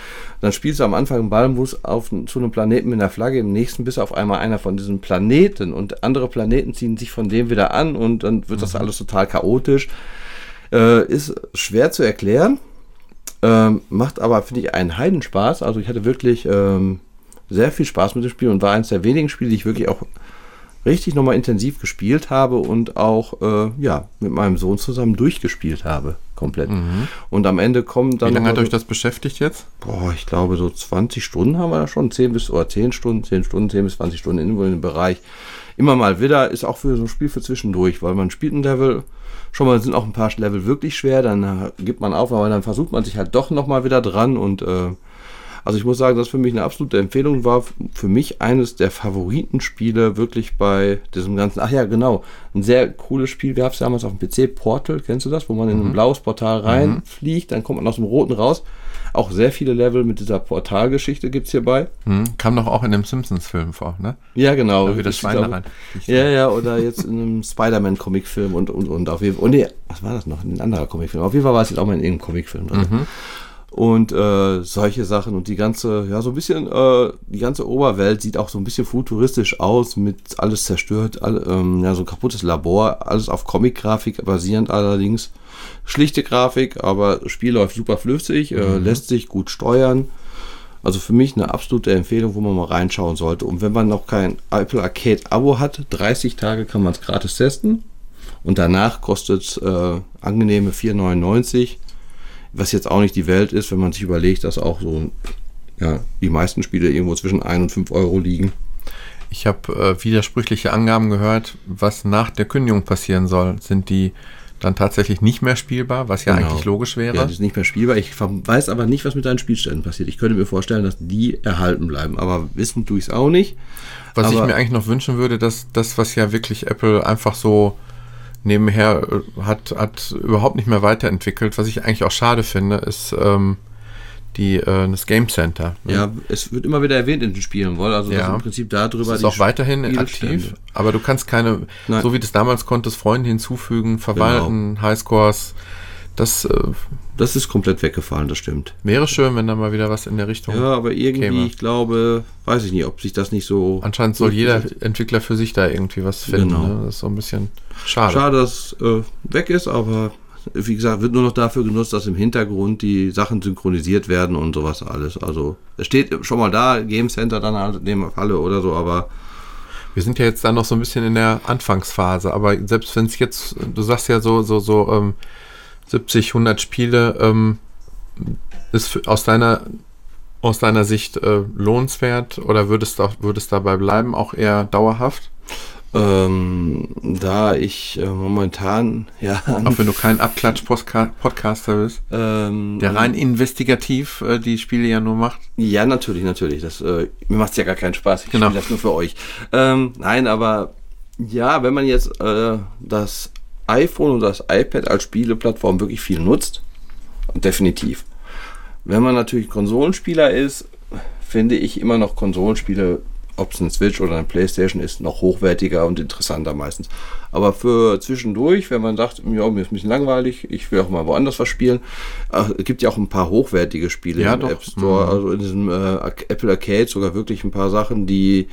Dann spielst du am Anfang einen Ball, muss auf, zu einem Planeten mit einer Flagge, im nächsten bist du auf einmal einer von diesen Planeten und andere Planeten ziehen sich von dem wieder an und dann wird Mhm. das alles total chaotisch. Äh, ist schwer zu erklären, ähm, macht aber, finde ich, einen Heidenspaß. Also ich hatte wirklich ähm, sehr viel Spaß mit dem Spiel und war eines der wenigen Spiele, die ich wirklich auch richtig nochmal intensiv gespielt habe und auch äh, ja mit meinem Sohn zusammen durchgespielt habe, komplett. Und am Ende kommen dann Mhm. Wie lange hat euch das beschäftigt jetzt? Boah, ich glaube so 20 Stunden haben wir da schon, 10 bis oder 10 Stunden, 10 Stunden, 10 bis 20 Stunden in dem Bereich. Immer mal wieder ist auch für so ein Spiel für zwischendurch, weil man spielt ein Level, schon mal sind auch ein paar Level wirklich schwer, dann äh, gibt man auf, aber dann versucht man sich halt doch nochmal wieder dran und äh, Also ich muss sagen, das für mich eine absolute Empfehlung war. Für mich eines der Favoritenspiele wirklich bei diesem ganzen. Ach ja, genau. Ein sehr cooles Spiel gab es damals auf dem PC, Portal, kennst du das? Wo man in ein Mhm. blaues Portal reinfliegt, dann kommt man aus dem roten raus. Auch sehr viele Level mit dieser Portalgeschichte gibt es hierbei. Hm, kam doch auch in dem Simpsons-Film vor, ne? Ja, genau. Da wie das Schwein glaube- rein. Ja, ja, oder jetzt in einem Spider-Man-Comicfilm und, und, und auf jeden Fall. Und nee, was war das noch? In einem anderen Comicfilm. Auf jeden Fall war es jetzt auch mal in irgendeinem Comicfilm drin. Und äh, solche Sachen und die ganze, ja, so ein bisschen, äh, die ganze Oberwelt sieht auch so ein bisschen futuristisch aus, mit alles zerstört, all, ähm, ja, so ein kaputtes Labor, alles auf Comic-Grafik basierend allerdings. Schlichte Grafik, aber das Spiel läuft super flüssig, äh, lässt sich gut steuern. Also für mich eine absolute Empfehlung, wo man mal reinschauen sollte. Und wenn man noch kein Apple Arcade Abo hat, 30 Tage kann man es gratis testen. Und danach kostet es äh, angenehme 4,99. Was jetzt auch nicht die Welt ist, wenn man sich überlegt, dass auch so ja, die meisten Spiele irgendwo zwischen 1 und 5 Euro liegen. Ich habe äh, widersprüchliche Angaben gehört, was nach der Kündigung passieren soll. Sind die dann tatsächlich nicht mehr spielbar, was ja Genau. eigentlich logisch wäre? Ja, das ist nicht mehr spielbar. Ich weiß aber nicht, was mit deinen Spielständen passiert. Ich könnte mir vorstellen, dass die erhalten bleiben. Aber wissen tue ich es auch nicht. Was ich Aber- mir eigentlich noch wünschen würde, dass das, was ja wirklich Apple einfach so nebenher äh, hat, hat überhaupt nicht mehr weiterentwickelt. Was ich eigentlich auch schade finde, ist ähm, die, äh, das Game Center. ne? Ja, es wird immer wieder erwähnt in den Spielen, wohl. Also das Ja. ist im Prinzip darüber. Das ist auch weiterhin Spielstände. aktiv, aber du kannst keine, Nein. so wie du es damals konntest, Freunde hinzufügen, verwalten, Genau. Highscores. Das äh, Das ist komplett weggefallen, das stimmt. wäre schön, wenn da mal wieder was in der Richtung. Ja, aber irgendwie, käme. ich glaube, weiß ich nicht, ob sich das nicht so. Anscheinend soll jeder Entwickler für sich da irgendwie was finden. Genau. Ne? Das ist so ein bisschen schade. Schade, dass es äh, weg ist, aber wie gesagt, wird nur noch dafür genutzt, dass im Hintergrund die Sachen synchronisiert werden und sowas alles. Also es steht schon mal da, Game Center dann halt in dem Falle oder so, aber Wir sind ja jetzt da noch so ein bisschen in der Anfangsphase, aber selbst wenn es jetzt, du sagst ja so, so, so ähm, 70, 100 Spiele, ähm, ist aus deiner aus deiner Sicht äh, lohnenswert oder würdest du würdest dabei bleiben, auch eher dauerhaft? Ähm, da ich äh, momentan ja Auch wenn du kein Abklatsch-Podcaster bist, ähm, der rein investigativ äh, die Spiele ja nur macht. Ja, natürlich, natürlich. Das, äh, mir macht es ja gar keinen Spaß. Ich Genau. spiele das nur für euch. Ähm, nein, aber ja, wenn man jetzt äh, das iPhone und das iPad als Spieleplattform wirklich viel nutzt, definitiv. Wenn man natürlich Konsolenspieler ist, finde ich immer noch Konsolenspiele, ob es ein Switch oder eine Playstation ist, noch hochwertiger und interessanter meistens. Aber für zwischendurch, wenn man sagt, ja, mir ist ein bisschen langweilig, ich will auch mal woanders was spielen, äh, es gibt ja auch ein paar hochwertige Spiele Ja, im doch. App Store, Mhm. also in diesem äh, Apple Arcade sogar wirklich ein paar Sachen, die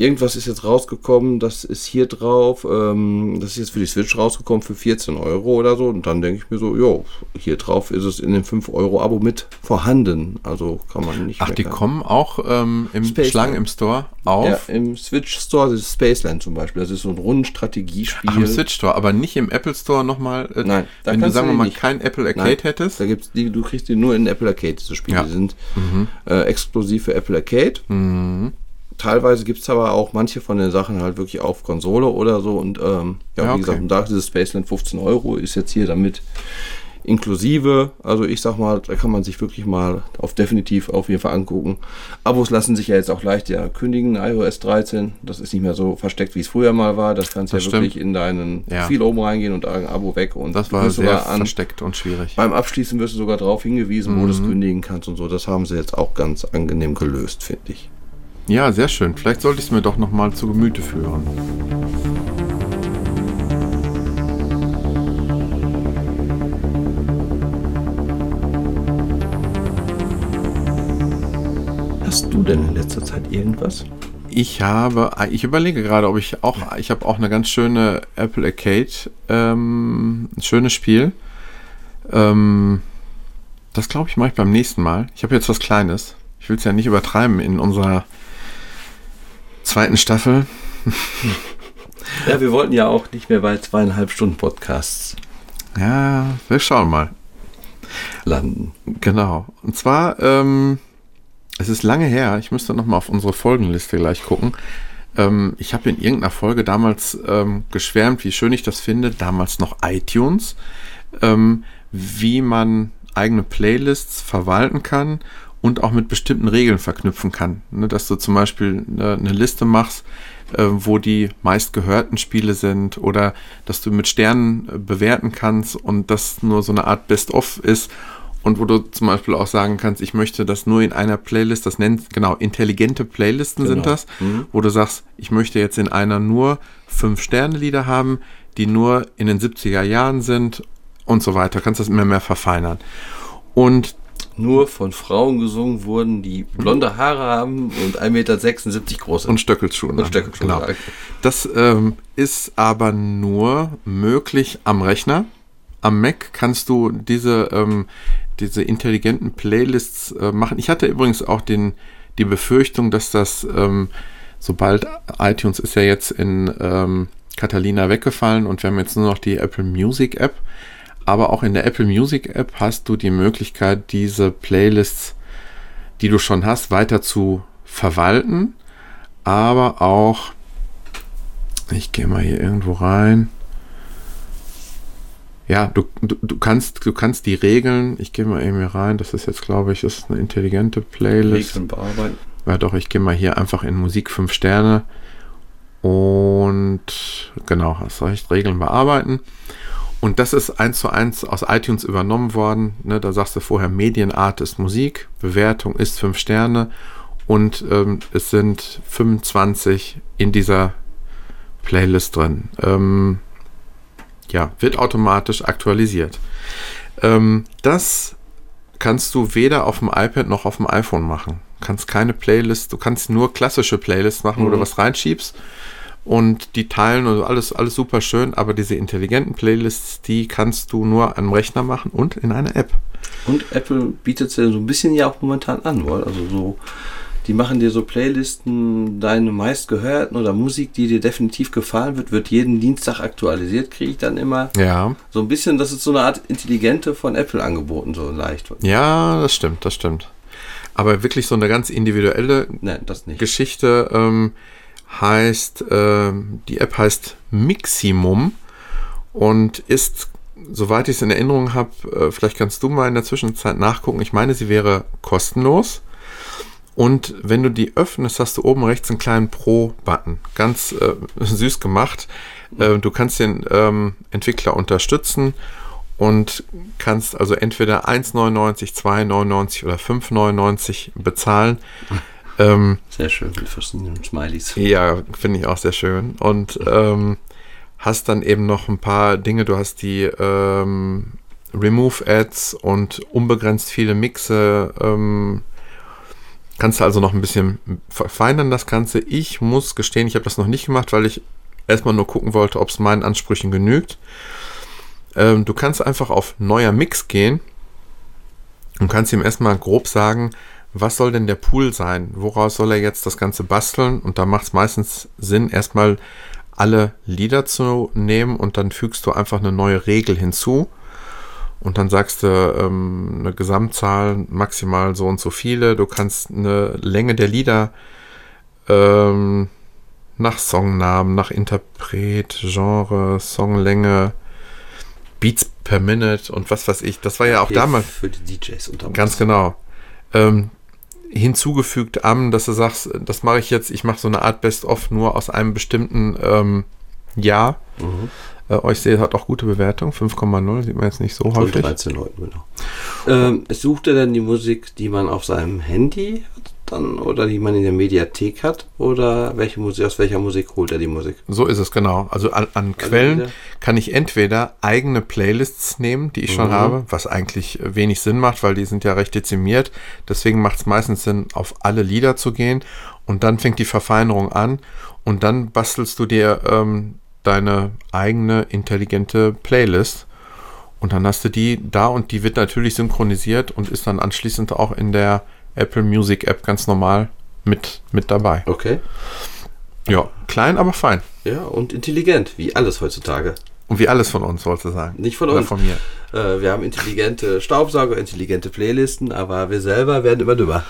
Irgendwas ist jetzt rausgekommen, das ist hier drauf, ähm, das ist jetzt für die Switch rausgekommen für 14 Euro oder so. Und dann denke ich mir so, jo, hier drauf ist es in dem 5-Euro-Abo mit vorhanden. Also kann man nicht Ach, mehr die kommen auch ähm, im Spaceland. Schlangen im Store auf. Ja, im Switch Store, das ist Spaceland zum Beispiel. Das ist so ein Rundenstrategiespiel. Ach, im Switch Store, aber nicht im Apple Store nochmal. Äh, Nein, da wenn du sagen wir mal nicht. kein Apple Arcade Nein, hättest. Da gibt's die, du kriegst die nur in Apple Arcade, diese Spiele. Ja. Die sind Mhm. äh, exklusiv für Apple Arcade. Teilweise gibt es aber auch manche von den Sachen halt wirklich auf Konsole oder so. Und ähm, ja, Ja, wie okay. gesagt, und da dieses Spaceland 15 Euro ist jetzt hier damit inklusive. Also ich sag mal, da kann man sich wirklich mal auf definitiv auf jeden Fall angucken. Abos lassen sich ja jetzt auch leicht ja kündigen, iOS 13. Das ist nicht mehr so versteckt, wie es früher mal war. Das kannst Das ja stimmt. wirklich in deinen Ja. Profil oben reingehen und sagen, Abo weg. Und Das du war sehr an, versteckt und schwierig. beim Abschließen wirst du sogar darauf hingewiesen, wo du Mhm. es kündigen kannst und so. Das haben sie jetzt auch ganz angenehm gelöst, finde ich. Ja, sehr schön. Vielleicht sollte ich es mir doch nochmal zu Gemüte führen. Hast du denn in letzter Zeit irgendwas? Ich habe, ich überlege gerade, ob ich auch, ich habe auch eine ganz schöne Apple Arcade, ähm, ein schönes Spiel. Ähm, das glaube ich mache ich beim nächsten Mal. Ich habe jetzt was Kleines. Ich will es ja nicht übertreiben in unserer zweiten Staffel. Ja, wir wollten ja auch nicht mehr bei zweieinhalb Stunden Podcasts Ja, wir schauen mal. landen. Genau. Und zwar, ähm, es ist lange her, ich müsste nochmal auf unsere Folgenliste gleich gucken. Ähm, ich habe in irgendeiner Folge damals ähm, geschwärmt, wie schön ich das finde, damals noch iTunes, ähm, wie man eigene Playlists verwalten kann und auch mit bestimmten Regeln verknüpfen kann. Ne, dass du zum Beispiel eine, eine Liste machst, äh, wo die meistgehörten Spiele sind oder dass du mit Sternen äh, bewerten kannst und das nur so eine Art Best-of ist und wo du zum Beispiel auch sagen kannst, ich möchte das nur in einer Playlist, das nennt, genau, intelligente Playlisten genau. sind das, mhm. wo du sagst, ich möchte jetzt in einer nur fünf Sterne-Lieder haben, die nur in den 70er Jahren sind und so weiter. Kannst das immer mehr verfeinern. Und nur von Frauen gesungen wurden, die blonde Haare haben und 1,76 Meter groß sind. Und Stöckelschuhe. Und Stöckelschuhe. Genau. Das ähm, ist aber nur möglich am Rechner. Am Mac kannst du diese, ähm, diese intelligenten Playlists äh, machen. Ich hatte übrigens auch den, die Befürchtung, dass das, ähm, sobald iTunes ist ja jetzt in ähm, Catalina weggefallen und wir haben jetzt nur noch die Apple Music App aber auch in der Apple Music App hast du die Möglichkeit, diese Playlists, die du schon hast, weiter zu verwalten, aber auch, ich gehe mal hier irgendwo rein. Ja, du, du, du, kannst, du kannst die Regeln, ich gehe mal eben hier rein, das ist jetzt, glaube ich, ist eine intelligente Playlist. Regeln bearbeiten. Ja, doch, ich gehe mal hier einfach in Musik 5 Sterne und genau, hast recht, Regeln bearbeiten. Und das ist eins zu eins aus iTunes übernommen worden. Ne, da sagst du vorher, Medienart ist Musik, Bewertung ist fünf Sterne und ähm, es sind 25 in dieser Playlist drin. Ähm, ja, wird automatisch aktualisiert. Ähm, das kannst du weder auf dem iPad noch auf dem iPhone machen. Du kannst keine Playlist, du kannst nur klassische Playlists machen, mhm. wo du mhm. was reinschiebst und die teilen und alles, alles super schön, aber diese intelligenten Playlists, die kannst du nur am Rechner machen und in einer App. Und Apple bietet es ja so ein bisschen ja auch momentan an, wohl. Also so, die machen dir so Playlisten, deine meistgehörten oder Musik, die dir definitiv gefallen wird, wird jeden Dienstag aktualisiert, kriege ich dann immer. Ja. So ein bisschen, das ist so eine Art intelligente von Apple angeboten, so leicht. Ja, das stimmt, das stimmt. Aber wirklich so eine ganz individuelle Nein, Geschichte. Ähm, heißt, äh, die App heißt Miximum und ist, soweit ich es in Erinnerung habe, äh, vielleicht kannst du mal in der Zwischenzeit nachgucken. Ich meine, sie wäre kostenlos. Und wenn du die öffnest, hast du oben rechts einen kleinen Pro-Button. Ganz äh, süß gemacht. Äh, du kannst den ähm, Entwickler unterstützen und kannst also entweder 1,99, 2,99 oder 5,99 bezahlen. Ähm, sehr schön mit verschiedenen Smileys. Ja, finde ich auch sehr schön. Und ähm, hast dann eben noch ein paar Dinge. Du hast die ähm, Remove-Ads und unbegrenzt viele Mixe. Ähm, kannst du also noch ein bisschen verfeinern, das Ganze. Ich muss gestehen, ich habe das noch nicht gemacht, weil ich erstmal nur gucken wollte, ob es meinen Ansprüchen genügt. Ähm, du kannst einfach auf neuer Mix gehen und kannst ihm erstmal grob sagen, was soll denn der Pool sein? Woraus soll er jetzt das Ganze basteln? Und da macht es meistens Sinn, erstmal alle Lieder zu nehmen und dann fügst du einfach eine neue Regel hinzu. Und dann sagst du ähm, eine Gesamtzahl, maximal so und so viele. Du kannst eine Länge der Lieder ähm, nach Songnamen, nach Interpret, Genre, Songlänge, Beats per Minute und was weiß ich. Das war ja auch damals. Für die DJs unter Ganz genau. Ähm, hinzugefügt am, dass du sagst, das mache ich jetzt, ich mache so eine Art Best-of nur aus einem bestimmten ähm, Jahr. Mhm. Äh, euch seht, hat auch gute Bewertung, 5,0, sieht man jetzt nicht so häufig. 13 Leuten, genau. Ähm, sucht er denn die Musik, die man auf seinem Handy dann oder die man in der Mediathek hat oder welche Musik, aus welcher Musik holt er die Musik? So ist es genau. Also an, an also Quellen kann ich entweder eigene Playlists nehmen, die ich mhm. schon habe, was eigentlich wenig Sinn macht, weil die sind ja recht dezimiert. Deswegen macht es meistens Sinn, auf alle Lieder zu gehen und dann fängt die Verfeinerung an und dann bastelst du dir ähm, deine eigene intelligente Playlist. Und dann hast du die da und die wird natürlich synchronisiert und ist dann anschließend auch in der Apple Music App ganz normal mit, mit dabei. Okay. Ja, klein, aber fein. Ja, und intelligent, wie alles heutzutage. Und wie alles von uns, wollte sagen. Nicht von Oder uns. von mir. Äh, wir haben intelligente Staubsauger, intelligente Playlisten, aber wir selber werden immer dümmer.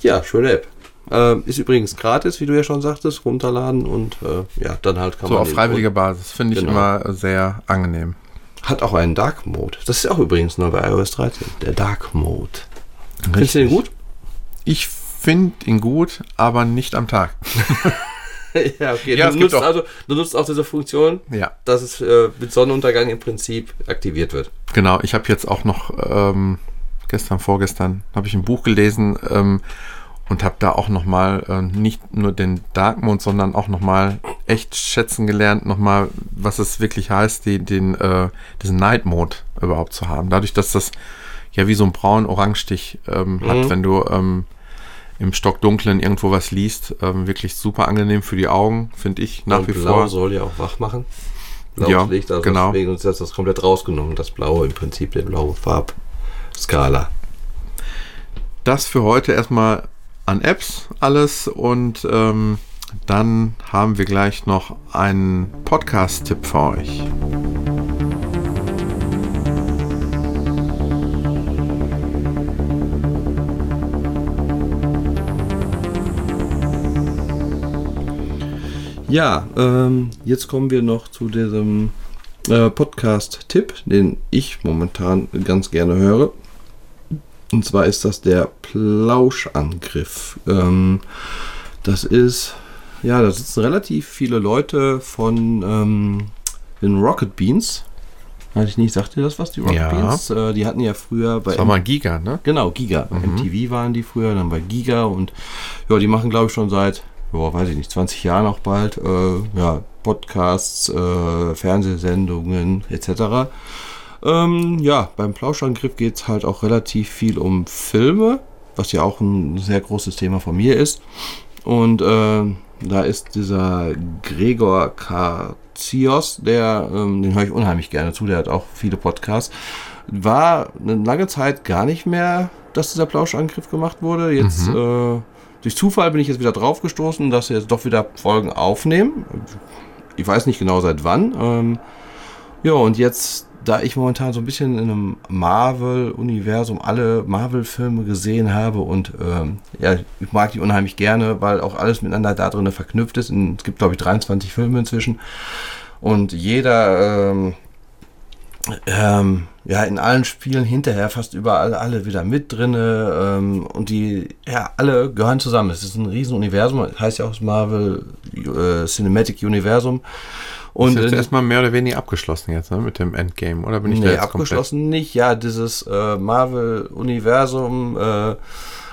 Ja, schöne App. Äh, ist übrigens gratis, wie du ja schon sagtest, runterladen und äh, ja, dann halt kann so man. So auf freiwilliger Basis, finde ich genau. immer sehr angenehm. Hat auch einen Dark Mode. Das ist auch übrigens nur bei iOS 13. Der Dark Mode. Findest du den gut? Ich finde ihn gut, aber nicht am Tag. ja, okay. Ja, du, nutzt auch- also, du nutzt auch diese Funktion, Ja. dass es äh, mit Sonnenuntergang im Prinzip aktiviert wird. Genau, ich habe jetzt auch noch ähm, gestern, vorgestern, habe ich ein Buch gelesen ähm, und habe da auch nochmal äh, nicht nur den Dark Mode, sondern auch nochmal echt schätzen gelernt, nochmal, was es wirklich heißt, die, den, äh, diesen Night Mode überhaupt zu haben. Dadurch, dass das ja wie so ein braun-orange-Stich ähm, hat, Mhm. wenn du ähm, im Stockdunklen irgendwo was liest, ähm, wirklich super angenehm für die Augen, finde ich nach Und wie Blau vor. soll ja auch wach machen. Blaues Ja, Licht, also genau. deswegen ist das komplett rausgenommen, das Blaue im Prinzip, der blaue Farbskala. das für heute erstmal an Apps alles und ähm, dann haben wir gleich noch einen Podcast-Tipp für euch. Ja, ähm, jetzt kommen wir noch zu diesem äh, Podcast-Tipp, den ich momentan ganz gerne höre. Und zwar ist das der Plauschangriff. Ähm, das ist, ja, da sitzen relativ viele Leute von ähm, den Rocket Beans. Weiß ich nicht, sagt ihr das was, die Rocket Ja. Beans? Äh, die hatten ja früher bei Das war mal Giga, ne? Genau, Giga. MTV waren die früher, dann bei Giga und ja, die machen glaube ich schon seit, ja, weiß ich nicht, 20 Jahren auch bald, äh, ja, Podcasts, äh, Fernsehsendungen etc. Ähm, ja, beim Plauschangriff geht es halt auch relativ viel um Filme, was ja auch ein sehr großes Thema von mir ist. Und äh, da ist dieser Gregor Katsios, der, ähm, den höre ich unheimlich gerne zu, der hat auch viele Podcasts. War eine lange Zeit gar nicht mehr, dass dieser Plauschangriff gemacht wurde. Jetzt äh, durch Zufall bin ich jetzt wieder drauf gestoßen, dass sie jetzt doch wieder Folgen aufnehmen. Ich weiß nicht genau seit wann. Ähm, ja, und jetzt, da ich momentan so ein bisschen in einem Marvel-Universum alle Marvel-Filme gesehen habe und ähm, ja, ich mag die unheimlich gerne, weil auch alles miteinander da drin verknüpft ist. Und es gibt, glaube ich, 23 Filme inzwischen. Und jeder, ähm, ähm, ja, in allen Spielen hinterher fast überall alle wieder mit drinne ähm, und die, ja, alle gehören zusammen. Es ist ein riesen Universum, heißt ja auch das Marvel äh, Cinematic Universum. Und Und ist erstmal mehr oder weniger abgeschlossen jetzt, ne? Mit dem Endgame. Oder bin ich da nee, jetzt abgeschlossen nicht. Ja, dieses äh, Marvel-Universum äh,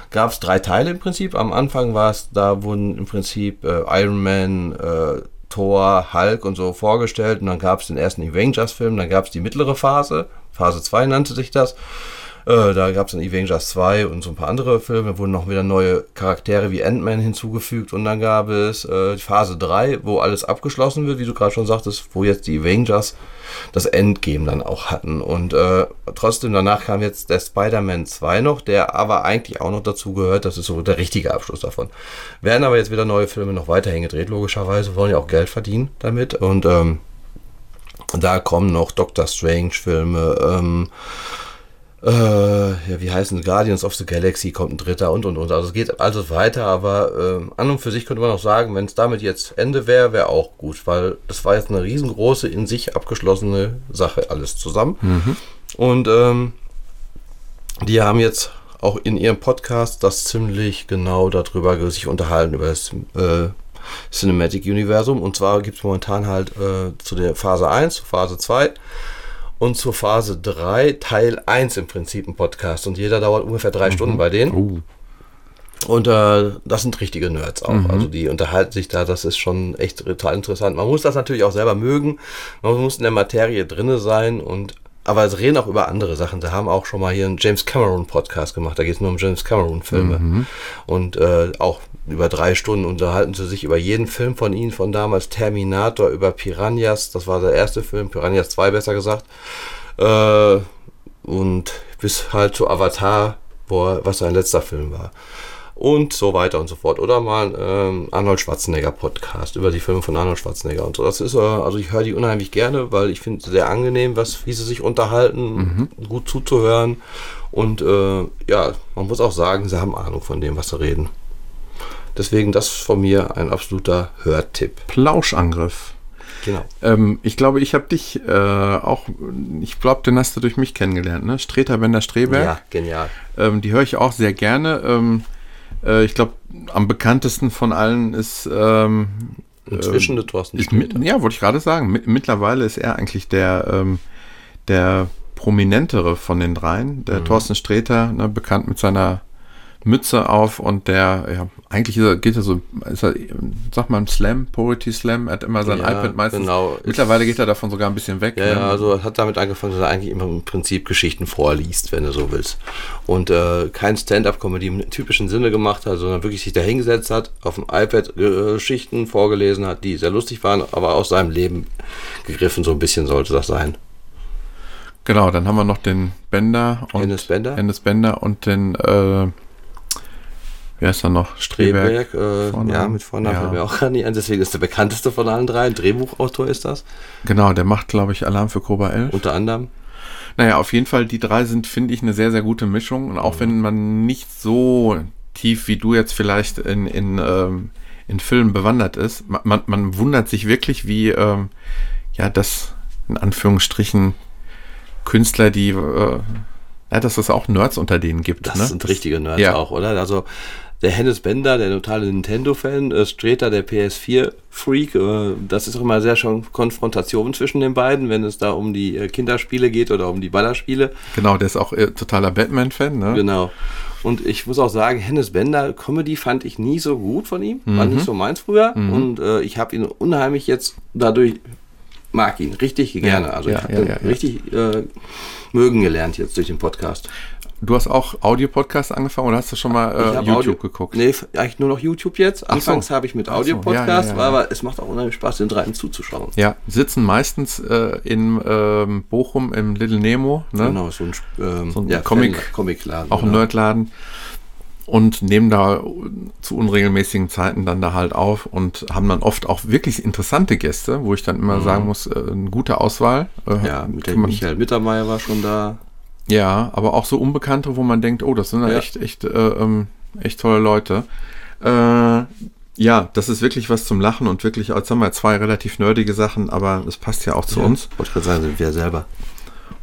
gab es drei Teile im Prinzip. Am Anfang war es, da wurden im Prinzip äh, Iron Man, äh, Thor, Hulk und so vorgestellt. Und dann gab es den ersten Avengers-Film, dann gab es die mittlere Phase. Phase 2 nannte sich das. Äh, da gab es dann Avengers 2 und so ein paar andere Filme, Da wurden noch wieder neue Charaktere wie Ant-Man hinzugefügt und dann gab es äh, Phase 3, wo alles abgeschlossen wird, wie du gerade schon sagtest, wo jetzt die Avengers das Endgame dann auch hatten. Und äh, trotzdem danach kam jetzt der Spider-Man 2 noch, der aber eigentlich auch noch dazu gehört, das ist so der richtige Abschluss davon. Werden aber jetzt wieder neue Filme noch weiterhin gedreht, logischerweise, wollen ja auch Geld verdienen damit und ähm, da kommen noch Doctor Strange-Filme, ähm, äh, ja, wie heißen Guardians of the Galaxy kommt ein dritter und und und. Also es geht also weiter, aber ähm, an und für sich könnte man auch sagen, wenn es damit jetzt Ende wäre, wäre auch gut, weil das war jetzt eine riesengroße, in sich abgeschlossene Sache, alles zusammen. Und ähm, die haben jetzt auch in ihrem Podcast das ziemlich genau darüber sich unterhalten, über das äh, Cinematic Universum. Und zwar gibt es momentan halt äh, zu der Phase 1, zu Phase 2 und zur Phase 3 Teil 1 im Prinzip ein Podcast. Und jeder dauert ungefähr drei Stunden bei denen. Uh, Und äh, das sind richtige Nerds auch. Also die unterhalten sich da, das ist schon echt total interessant. Man muss das natürlich auch selber mögen. Man muss in der Materie drinne sein und aber sie reden auch über andere Sachen. Sie haben auch schon mal hier einen James Cameron Podcast gemacht. Da geht es nur um James Cameron Filme. Und äh, auch über drei Stunden unterhalten sie sich über jeden Film von ihnen, von damals Terminator, über Piranhas. Das war der erste Film, Piranhas 2 besser gesagt. Äh, und bis halt zu Avatar, wo was sein letzter Film war. Und so weiter und so fort. Oder mal ähm, Arnold Schwarzenegger Podcast über die Filme von Arnold Schwarzenegger und so. Das ist, äh, also ich höre die unheimlich gerne, weil ich finde es sehr angenehm, was, wie sie sich unterhalten, gut zuzuhören. Und äh, ja, man muss auch sagen, sie haben Ahnung von dem, was sie reden. Deswegen das von mir ein absoluter Hörtipp. Plauschangriff. Genau. Ähm, ich glaube, ich habe dich äh, auch, ich glaube, den hast du durch mich kennengelernt, ne? Streter Bender Streberg. Ja, genial. Ähm, die höre ich auch sehr gerne. Ähm, äh, ich glaube, am bekanntesten von allen ist ähm, Inzwischen ähm, der Thorsten Sträter. Ja, wollte ich gerade sagen. mittlerweile ist er eigentlich der, ähm, der prominentere von den dreien. Der mhm. Thorsten Sträter, ne, bekannt mit seiner Mütze auf und der, ja, eigentlich er, geht er so, ist er, sag mal, ein Slam, Poetry Slam, er hat immer sein ja, iPad meistens. Genau. Mittlerweile geht er davon sogar ein bisschen weg. Ja, ne? ja also hat damit angefangen, dass er eigentlich immer im Prinzip Geschichten vorliest, wenn du so willst. Und äh, kein Stand-up-Comedy im typischen Sinne gemacht hat, sondern wirklich sich da hingesetzt hat, auf dem iPad Geschichten vorgelesen hat, die sehr lustig waren, aber aus seinem Leben gegriffen, so ein bisschen sollte das sein. Genau, dann haben wir noch den Bender und Hennes Bender, Hennes Bender und den äh, Wer ist da noch? Streberg. Streberg äh, ja, mit Vornamen ja. mir auch gar nicht an. Deswegen ist der bekannteste von allen drei. Ein Drehbuchautor ist das. Genau, der macht, glaube ich, Alarm für Cobra 11. Unter anderem. Naja, auf jeden Fall, die drei sind, finde ich, eine sehr, sehr gute Mischung. Und auch mhm. wenn man nicht so tief wie du jetzt vielleicht in, in, ähm, in Filmen bewandert ist, man, man wundert sich wirklich, wie, ähm, ja, das in Anführungsstrichen Künstler, die äh, ja, dass es auch Nerds unter denen gibt. Das ne? sind richtige Nerds ja. auch, oder? Also der Hennes Bender, der totale Nintendo-Fan, äh, Streter, der PS4-Freak. Äh, das ist auch immer sehr schon Konfrontation zwischen den beiden, wenn es da um die äh, Kinderspiele geht oder um die Ballerspiele. Genau, der ist auch äh, totaler Batman-Fan, ne? Genau. Und ich muss auch sagen, Hennes Bender, Comedy fand ich nie so gut von ihm. Mhm. War nicht so meins früher. Mhm. Und äh, ich habe ihn unheimlich jetzt dadurch, mag ihn richtig gerne. Ja, also ja, ja, richtig äh, mögen gelernt jetzt durch den Podcast. Du hast auch Audio-Podcast angefangen oder hast du schon mal äh, YouTube Audio, geguckt? Nee, eigentlich nur noch YouTube jetzt. Anfangs so. habe ich mit Audio-Podcast, so, ja, ja, ja, aber es macht auch unheimlich Spaß, den dreien zuzuschauen. Ja, sitzen meistens äh, in ähm, Bochum im Little Nemo. Ne? Genau, so ein, ähm, so ein Comic, Comicladen. Auch ein genau. Nerdladen. Und nehmen da zu unregelmäßigen Zeiten dann da halt auf und haben dann oft auch wirklich interessante Gäste, wo ich dann immer mhm. sagen muss, äh, eine gute Auswahl. Äh, ja, mit der Michael Mittermeier war schon da. Ja, aber auch so Unbekannte, wo man denkt, oh, das sind ja, echt, echt, äh, ähm, echt tolle Leute. Äh, ja, das ist wirklich was zum Lachen und wirklich, jetzt haben wir zwei relativ nerdige Sachen, aber es passt ja auch zu ja, uns. Wollte ich gerade sagen, sind wir selber.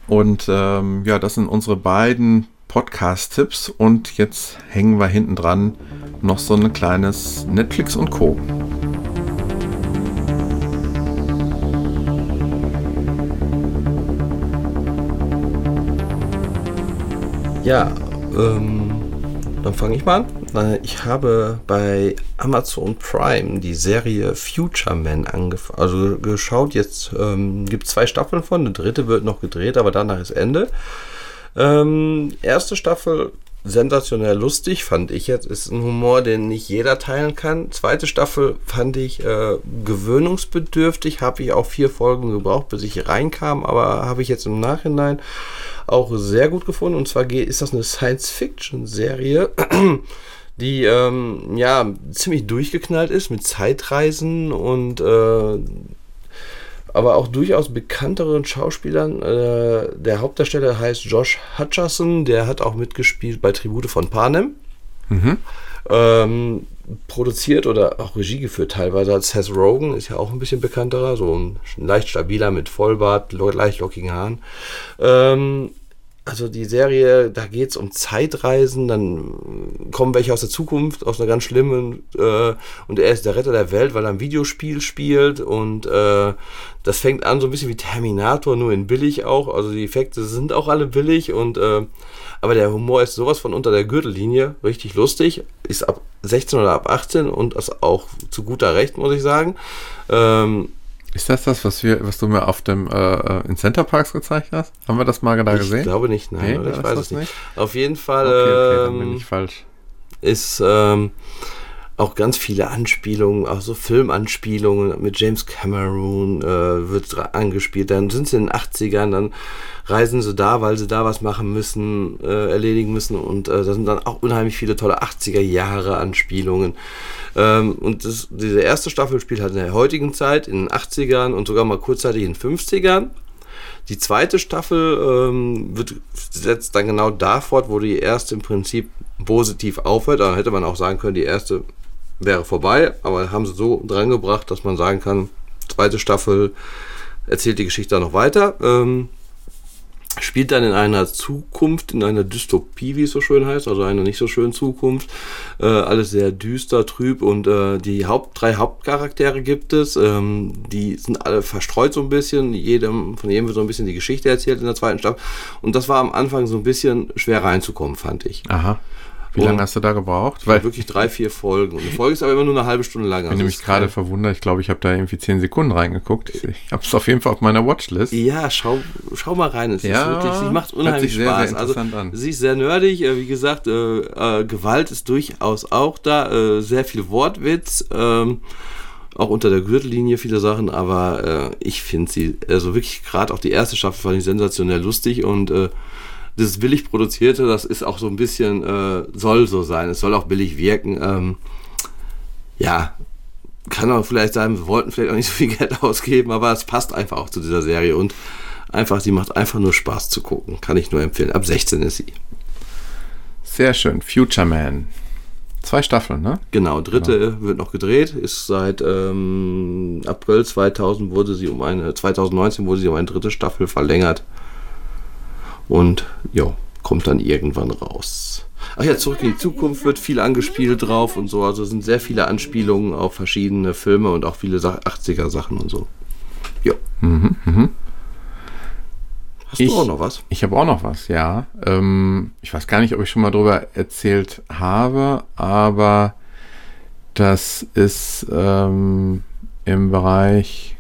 Und ähm, ja, das sind unsere beiden Podcast-Tipps und jetzt hängen wir hinten dran noch so ein kleines Netflix und Co. Ja, ähm, dann fange ich mal an. Ich habe bei Amazon Prime die Serie Future Man angefangen, also geschaut. Jetzt ähm, gibt es zwei Staffeln von, eine dritte wird noch gedreht, aber danach ist Ende. Ähm, erste Staffel sensationell lustig, fand ich jetzt. Ist ein Humor, den nicht jeder teilen kann. Zweite Staffel fand ich äh, gewöhnungsbedürftig. Habe ich auch vier Folgen gebraucht, bis ich reinkam, aber habe ich jetzt im Nachhinein auch sehr gut gefunden. Und zwar ist das eine Science-Fiction-Serie, die ähm, ja ziemlich durchgeknallt ist mit Zeitreisen und äh, aber auch durchaus bekannteren Schauspielern. Äh, der Hauptdarsteller heißt Josh Hutcherson, der hat auch mitgespielt bei Tribute von Panem. Mhm. Ähm, produziert oder auch Regie geführt teilweise als Seth Rogen, ist ja auch ein bisschen bekannterer, so ein leicht stabiler mit Vollbart, leicht lockigen Haaren. Ähm, also die Serie, da geht es um Zeitreisen, dann kommen welche aus der Zukunft, aus einer ganz schlimmen, äh, und er ist der Retter der Welt, weil er ein Videospiel spielt und äh, das fängt an so ein bisschen wie Terminator, nur in billig auch, also die Effekte sind auch alle billig und äh, aber der Humor ist sowas von unter der Gürtellinie, richtig lustig, ist ab 16 oder ab 18 und das auch zu guter Recht, muss ich sagen. Ähm, ist das das, was wir, was du mir auf dem äh, äh in Center Parks gezeigt hast? Haben wir das mal da gesehen? Ich glaube nicht, nein, nee, ich weiß es nicht. nicht. Auf jeden Fall okay, okay, ähm, ich falsch. ist ähm, auch ganz viele Anspielungen, auch so Filmanspielungen mit James Cameron äh, wird angespielt. Dann sind sie in den 80ern, dann reisen sie da, weil sie da was machen müssen, äh, erledigen müssen und äh, da sind dann auch unheimlich viele tolle 80er Jahre Anspielungen. Ähm, und das, diese erste Staffel spielt halt in der heutigen Zeit, in den 80ern und sogar mal kurzzeitig in den 50ern. Die zweite Staffel ähm, wird, setzt dann genau da fort, wo die erste im Prinzip positiv aufhört. Dann hätte man auch sagen können, die erste wäre vorbei, aber haben sie so dran gebracht, dass man sagen kann, Zweite Staffel erzählt die Geschichte dann noch weiter. Ähm, spielt dann in einer Zukunft, in einer Dystopie, wie es so schön heißt, also einer nicht so schönen Zukunft. Äh, alles sehr düster, trüb und äh, die Haupt, drei Hauptcharaktere gibt es. Ähm, die sind alle verstreut so ein bisschen. Jedem, von jedem wird so ein bisschen die Geschichte erzählt in der zweiten Staffel. Und das war am Anfang so ein bisschen schwer reinzukommen, fand ich. Aha. Wie Und- lange hast du da gebraucht? Weil wirklich drei, vier Folgen. Und eine Folge ist aber immer nur eine halbe Stunde lang. Ich bin Also nämlich gerade verwundert. Ich glaube, ich habe da irgendwie 10 Sekunden reingeguckt. Ich, habe es auf jeden Fall auf meiner Watchlist. Ja, schau, schau mal rein. Es Ja, ist wirklich, sie macht unheimlich sehr, Spaß. sehr also, an. sie ist sehr nerdig. Äh, wie gesagt, äh, äh, Gewalt ist durchaus auch da. Äh, sehr viel Wortwitz. Ähm, auch unter der Gürtellinie viele Sachen. Aber äh, ich finde sie, also wirklich gerade auch die erste Staffel fand ich sensationell lustig und äh, das billig produzierte, das ist auch so ein bisschen, äh, soll so sein. Es soll auch billig wirken. Ähm, ja, kann auch vielleicht sein, wir wollten vielleicht auch nicht so viel Geld ausgeben, aber es passt einfach auch zu dieser Serie und einfach, sie macht einfach nur Spaß zu gucken. Kann ich nur empfehlen. Ab 16 ist sie. Sehr schön. Future Man. Zwei Staffeln, ne? Genau, dritte wird noch gedreht, ist seit ähm, April 2000 wurde sie um eine, 2019 wurde sie um eine dritte Staffel verlängert. Und ja, kommt dann irgendwann raus. Ach ja, zurück in die Zukunft wird viel angespielt drauf und so. Also es sind sehr viele Anspielungen auf verschiedene Filme und auch viele Sa- 80er Sachen und so. Ja. Hast Ich- du auch noch was? Ich habe auch noch was, ja. Ähm, ich weiß gar nicht, ob ich schon mal drüber erzählt habe, aber das ist ähm, im Bereich.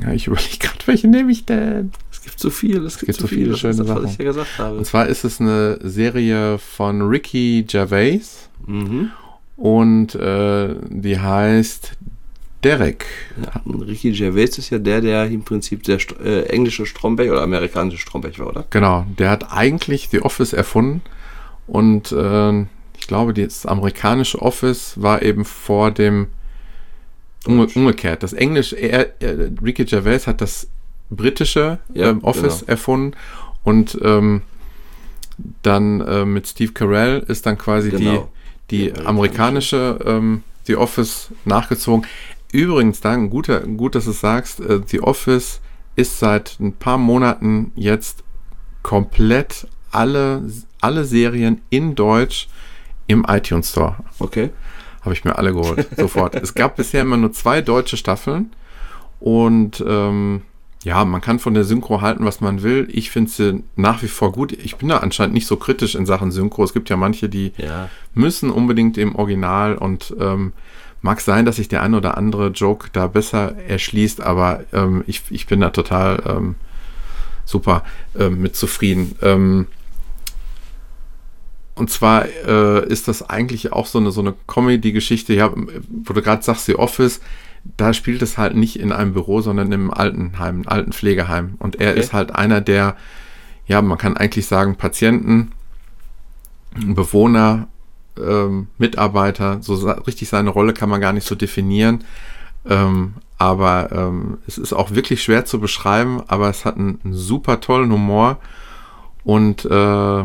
Ja, ich überlege gerade, welche nehme ich denn? Es gibt so viel, es gibt, gibt so so viel. viele ist schöne das, was Sachen. ich ja gesagt habe. Und zwar ist es eine Serie von Ricky Gervais Mhm. und äh, die heißt Derek. Ja, Ricky Gervais ist ja der, der im Prinzip der St äh, englische Stromberg oder amerikanische Stromberg war, oder? Genau, der hat eigentlich The Office erfunden und äh, ich glaube, das amerikanische Office war eben vor dem umgekehrt. Das Englische, er, er, Ricky Gervais hat das britische Ja, ähm, Office genau. erfunden und ähm, dann äh, mit Steve Carell ist dann quasi Genau. die, die amerikanische ähm, The Office nachgezogen. Übrigens, dann guter, gut, dass du es sagst, äh, The Office ist seit ein paar Monaten jetzt komplett alle, alle Serien in Deutsch im iTunes Store. Okay. Habe ich mir alle geholt, sofort. Es gab bisher immer nur zwei deutsche Staffeln und ähm, ja, man kann von der Synchro halten, was man will. Ich finde sie nach wie vor gut. Ich bin da anscheinend nicht so kritisch in Sachen Synchro. Es gibt ja manche, die Ja. müssen unbedingt im Original und ähm, mag sein, dass sich der ein oder andere Joke da besser erschließt, aber ähm, ich, ich bin da total ähm, super ähm, mit zufrieden. Ähm, und zwar äh, ist das eigentlich auch so eine, so eine Comedy-Geschichte, ja, wo du gerade sagst, The Office, da spielt es halt nicht in einem Büro, sondern im Altenheim, im alten Pflegeheim. Und er Okay. ist halt einer der, ja, man kann eigentlich sagen, Patienten, Bewohner, ähm, Mitarbeiter, so richtig seine Rolle kann man gar nicht so definieren. Ähm, aber ähm, es ist auch wirklich schwer zu beschreiben, aber es hat einen, einen super tollen Humor und äh,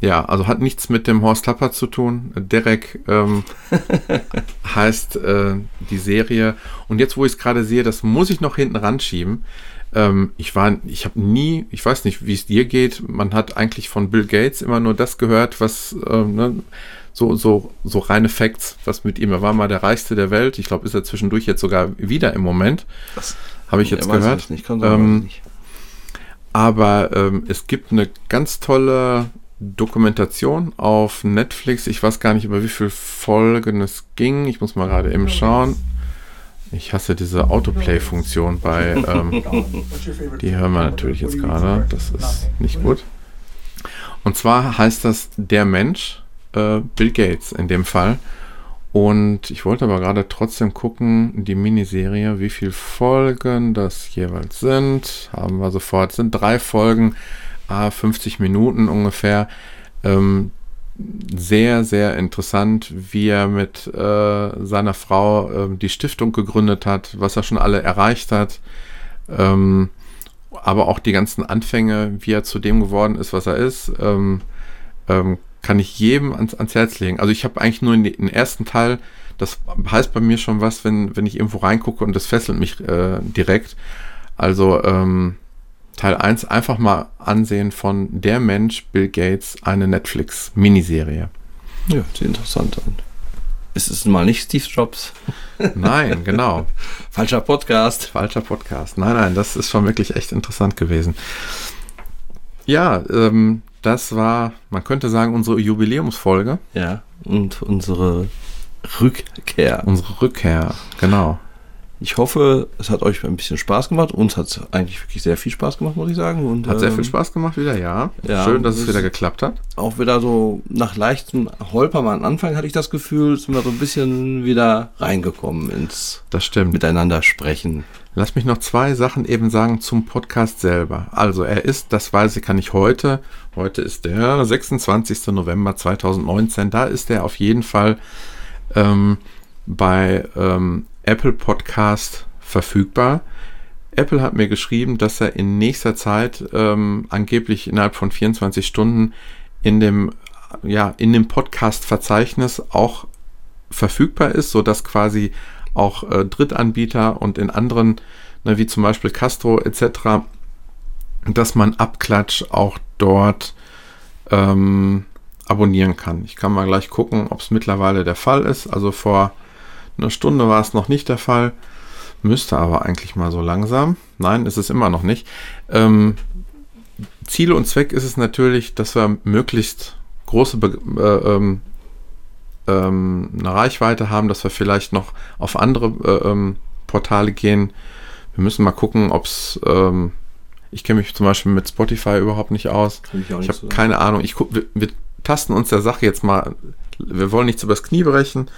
ja, also hat nichts mit dem Horst Tapper zu tun. Derek ähm, heißt äh, die Serie. Und jetzt, wo ich es gerade sehe, das muss ich noch hinten ranschieben. Ähm, ich war, ich habe nie, ich weiß nicht, wie es dir geht. Man hat eigentlich von Bill Gates immer nur das gehört, was ähm, ne, so, so, so reine Facts, was mit ihm. Er war mal der reichste der Welt. Ich glaube, ist er zwischendurch jetzt sogar wieder im Moment. Das Habe ich jetzt Ja, weiß gehört. ich Nicht. Kann sein, Ähm. Aber ähm, es gibt eine ganz tolle Dokumentation auf Netflix. Ich weiß gar nicht, über wie viele Folgen es ging. Ich muss mal gerade eben schauen. Ich hasse diese Autoplay-Funktion bei. Ähm, die hören wir natürlich jetzt gerade. Das ist nicht gut. Und zwar heißt das Der Mensch, äh, Bill Gates in dem Fall. Und ich wollte aber gerade trotzdem gucken, die Miniserie, wie viele Folgen das jeweils sind. Haben wir sofort. Es sind drei Folgen, ah, 50 Minuten ungefähr. Ähm, sehr, sehr interessant, wie er mit äh, seiner Frau ähm, die Stiftung gegründet hat, was er schon alle erreicht hat. Ähm, aber auch die ganzen Anfänge, wie er zu dem geworden ist, was er ist, ähm, ähm, kann ich jedem ans, ans Herz legen. Also ich habe eigentlich nur den ersten Teil Das heißt bei mir schon was, wenn, wenn ich irgendwo reingucke und das fesselt mich äh, direkt. Also ähm, Teil 1 einfach mal ansehen von Der Mensch, Bill Gates, eine Netflix-Miniserie. Ja, sieht interessant an. Es ist mal nicht Steve Jobs. Nein, genau. Falscher Podcast. Falscher Podcast. Nein, nein, das ist schon wirklich echt interessant gewesen. Ja, ähm, das war, man könnte sagen, unsere Jubiläumsfolge. Ja, und unsere Rückkehr. Unsere Rückkehr, genau. Ich hoffe, es hat euch ein bisschen Spaß gemacht. Uns hat es eigentlich wirklich sehr viel Spaß gemacht, muss ich sagen. Und, Hat sehr viel ähm, Spaß gemacht wieder, ja. ja, Schön, dass es wieder geklappt hat. Auch wieder so nach leichtem Holpern am Anfang hatte ich das Gefühl, sind wir so ein bisschen wieder reingekommen ins Das stimmt. Miteinander sprechen. Lass mich noch zwei Sachen eben sagen zum Podcast selber. Also er ist, das weiß ich, kann ich heute, heute ist der 26. November 2019, da ist er auf jeden Fall ähm, bei ähm, Apple Podcast verfügbar. Apple hat mir geschrieben, dass er in nächster Zeit ähm, angeblich innerhalb von 24 Stunden in dem, ja, in dem Podcast-Verzeichnis auch verfügbar ist, sodass quasi auch äh, Drittanbieter und in anderen, ne, wie zum Beispiel Castro etc., dass man Abklatsch auch dort ähm, abonnieren kann. Ich kann mal gleich gucken, ob es mittlerweile der Fall ist. Also vor einer Stunde war es noch nicht der Fall. Müsste aber eigentlich mal so langsam. Nein, ist es immer noch nicht. Ähm, Ziel und Zweck ist es natürlich, dass wir möglichst große Be äh, ähm, ähm, eine Reichweite haben, dass wir vielleicht noch auf andere äh, ähm, Portale gehen. Wir müssen mal gucken, ob es. Ähm, ich kenne mich zum Beispiel mit Spotify überhaupt nicht aus. Ich Ich habe keine Ahnung. Ich guck, wir, wir tasten uns der Sache jetzt mal. Wir wollen nichts übers Knie brechen.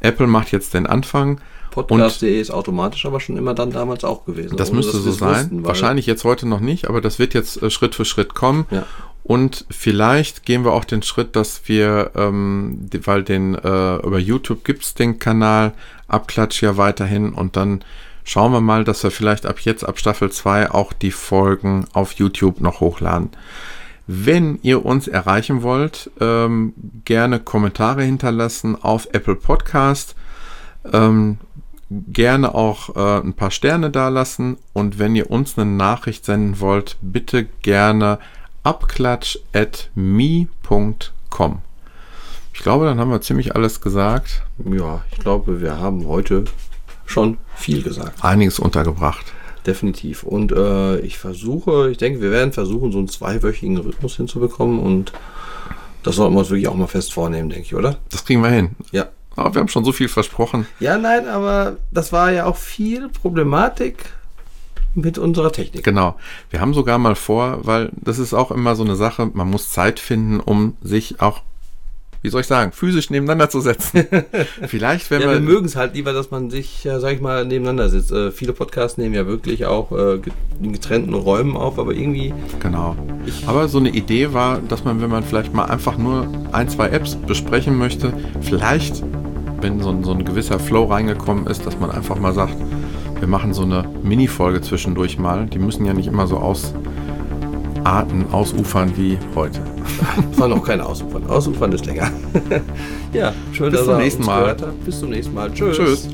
Apple macht jetzt den Anfang. Podcast.de ist automatisch aber schon immer dann damals auch gewesen. Das müsste so sein. wussten, Wahrscheinlich jetzt heute noch nicht, aber das wird jetzt äh, Schritt für Schritt kommen. Ja. Und vielleicht gehen wir auch den Schritt, dass wir, ähm, die, weil den äh, über YouTube gibt es den Kanal Abklatsch ja weiterhin und dann schauen wir mal, dass wir vielleicht ab jetzt, ab Staffel 2, auch die Folgen auf YouTube noch hochladen. Wenn ihr uns erreichen wollt, ähm, gerne Kommentare hinterlassen auf Apple Podcast. Ähm, gerne auch äh, ein paar Sterne dalassen und wenn ihr uns eine Nachricht senden wollt, bitte gerne abklatsch.me.com. Ich glaube, dann haben wir ziemlich alles gesagt, Ja, ich glaube, wir haben heute schon viel gesagt. einiges untergebracht. Definitiv. Und äh, ich versuche, ich denke, wir werden versuchen, so einen zweiwöchigen Rhythmus hinzubekommen und das sollten wir uns wirklich auch mal fest vornehmen, denke ich, oder? Das kriegen wir hin. Ja. Aber wir haben schon so viel versprochen. Ja, nein, aber das war ja auch viel Problematik mit unserer Technik. Genau. Wir haben sogar mal vor, weil das ist auch immer so eine Sache, man muss Zeit finden, um sich auch, wie soll ich sagen, physisch nebeneinander zu setzen. Vielleicht, wenn Ja, wir mögen es halt lieber, dass man sich, ja, sag ich mal, nebeneinander sitzt. Äh, viele Podcasts nehmen ja wirklich auch äh, in getrennten Räumen auf, aber irgendwie, Genau. Aber so eine Idee war, dass man, wenn man vielleicht mal einfach nur ein, zwei Apps besprechen möchte, vielleicht, wenn so ein, so ein gewisser Flow reingekommen ist, dass man einfach mal sagt, wir machen so eine Mini-Folge zwischendurch mal. Die müssen ja nicht immer so ausarten, ausufern wie heute. das war noch kein Ausufern. Ausufern ist länger. ja, schön, Bis dass zum ihr nächsten uns Mal. Bis zum nächsten Mal. Tschüss. Tschüss.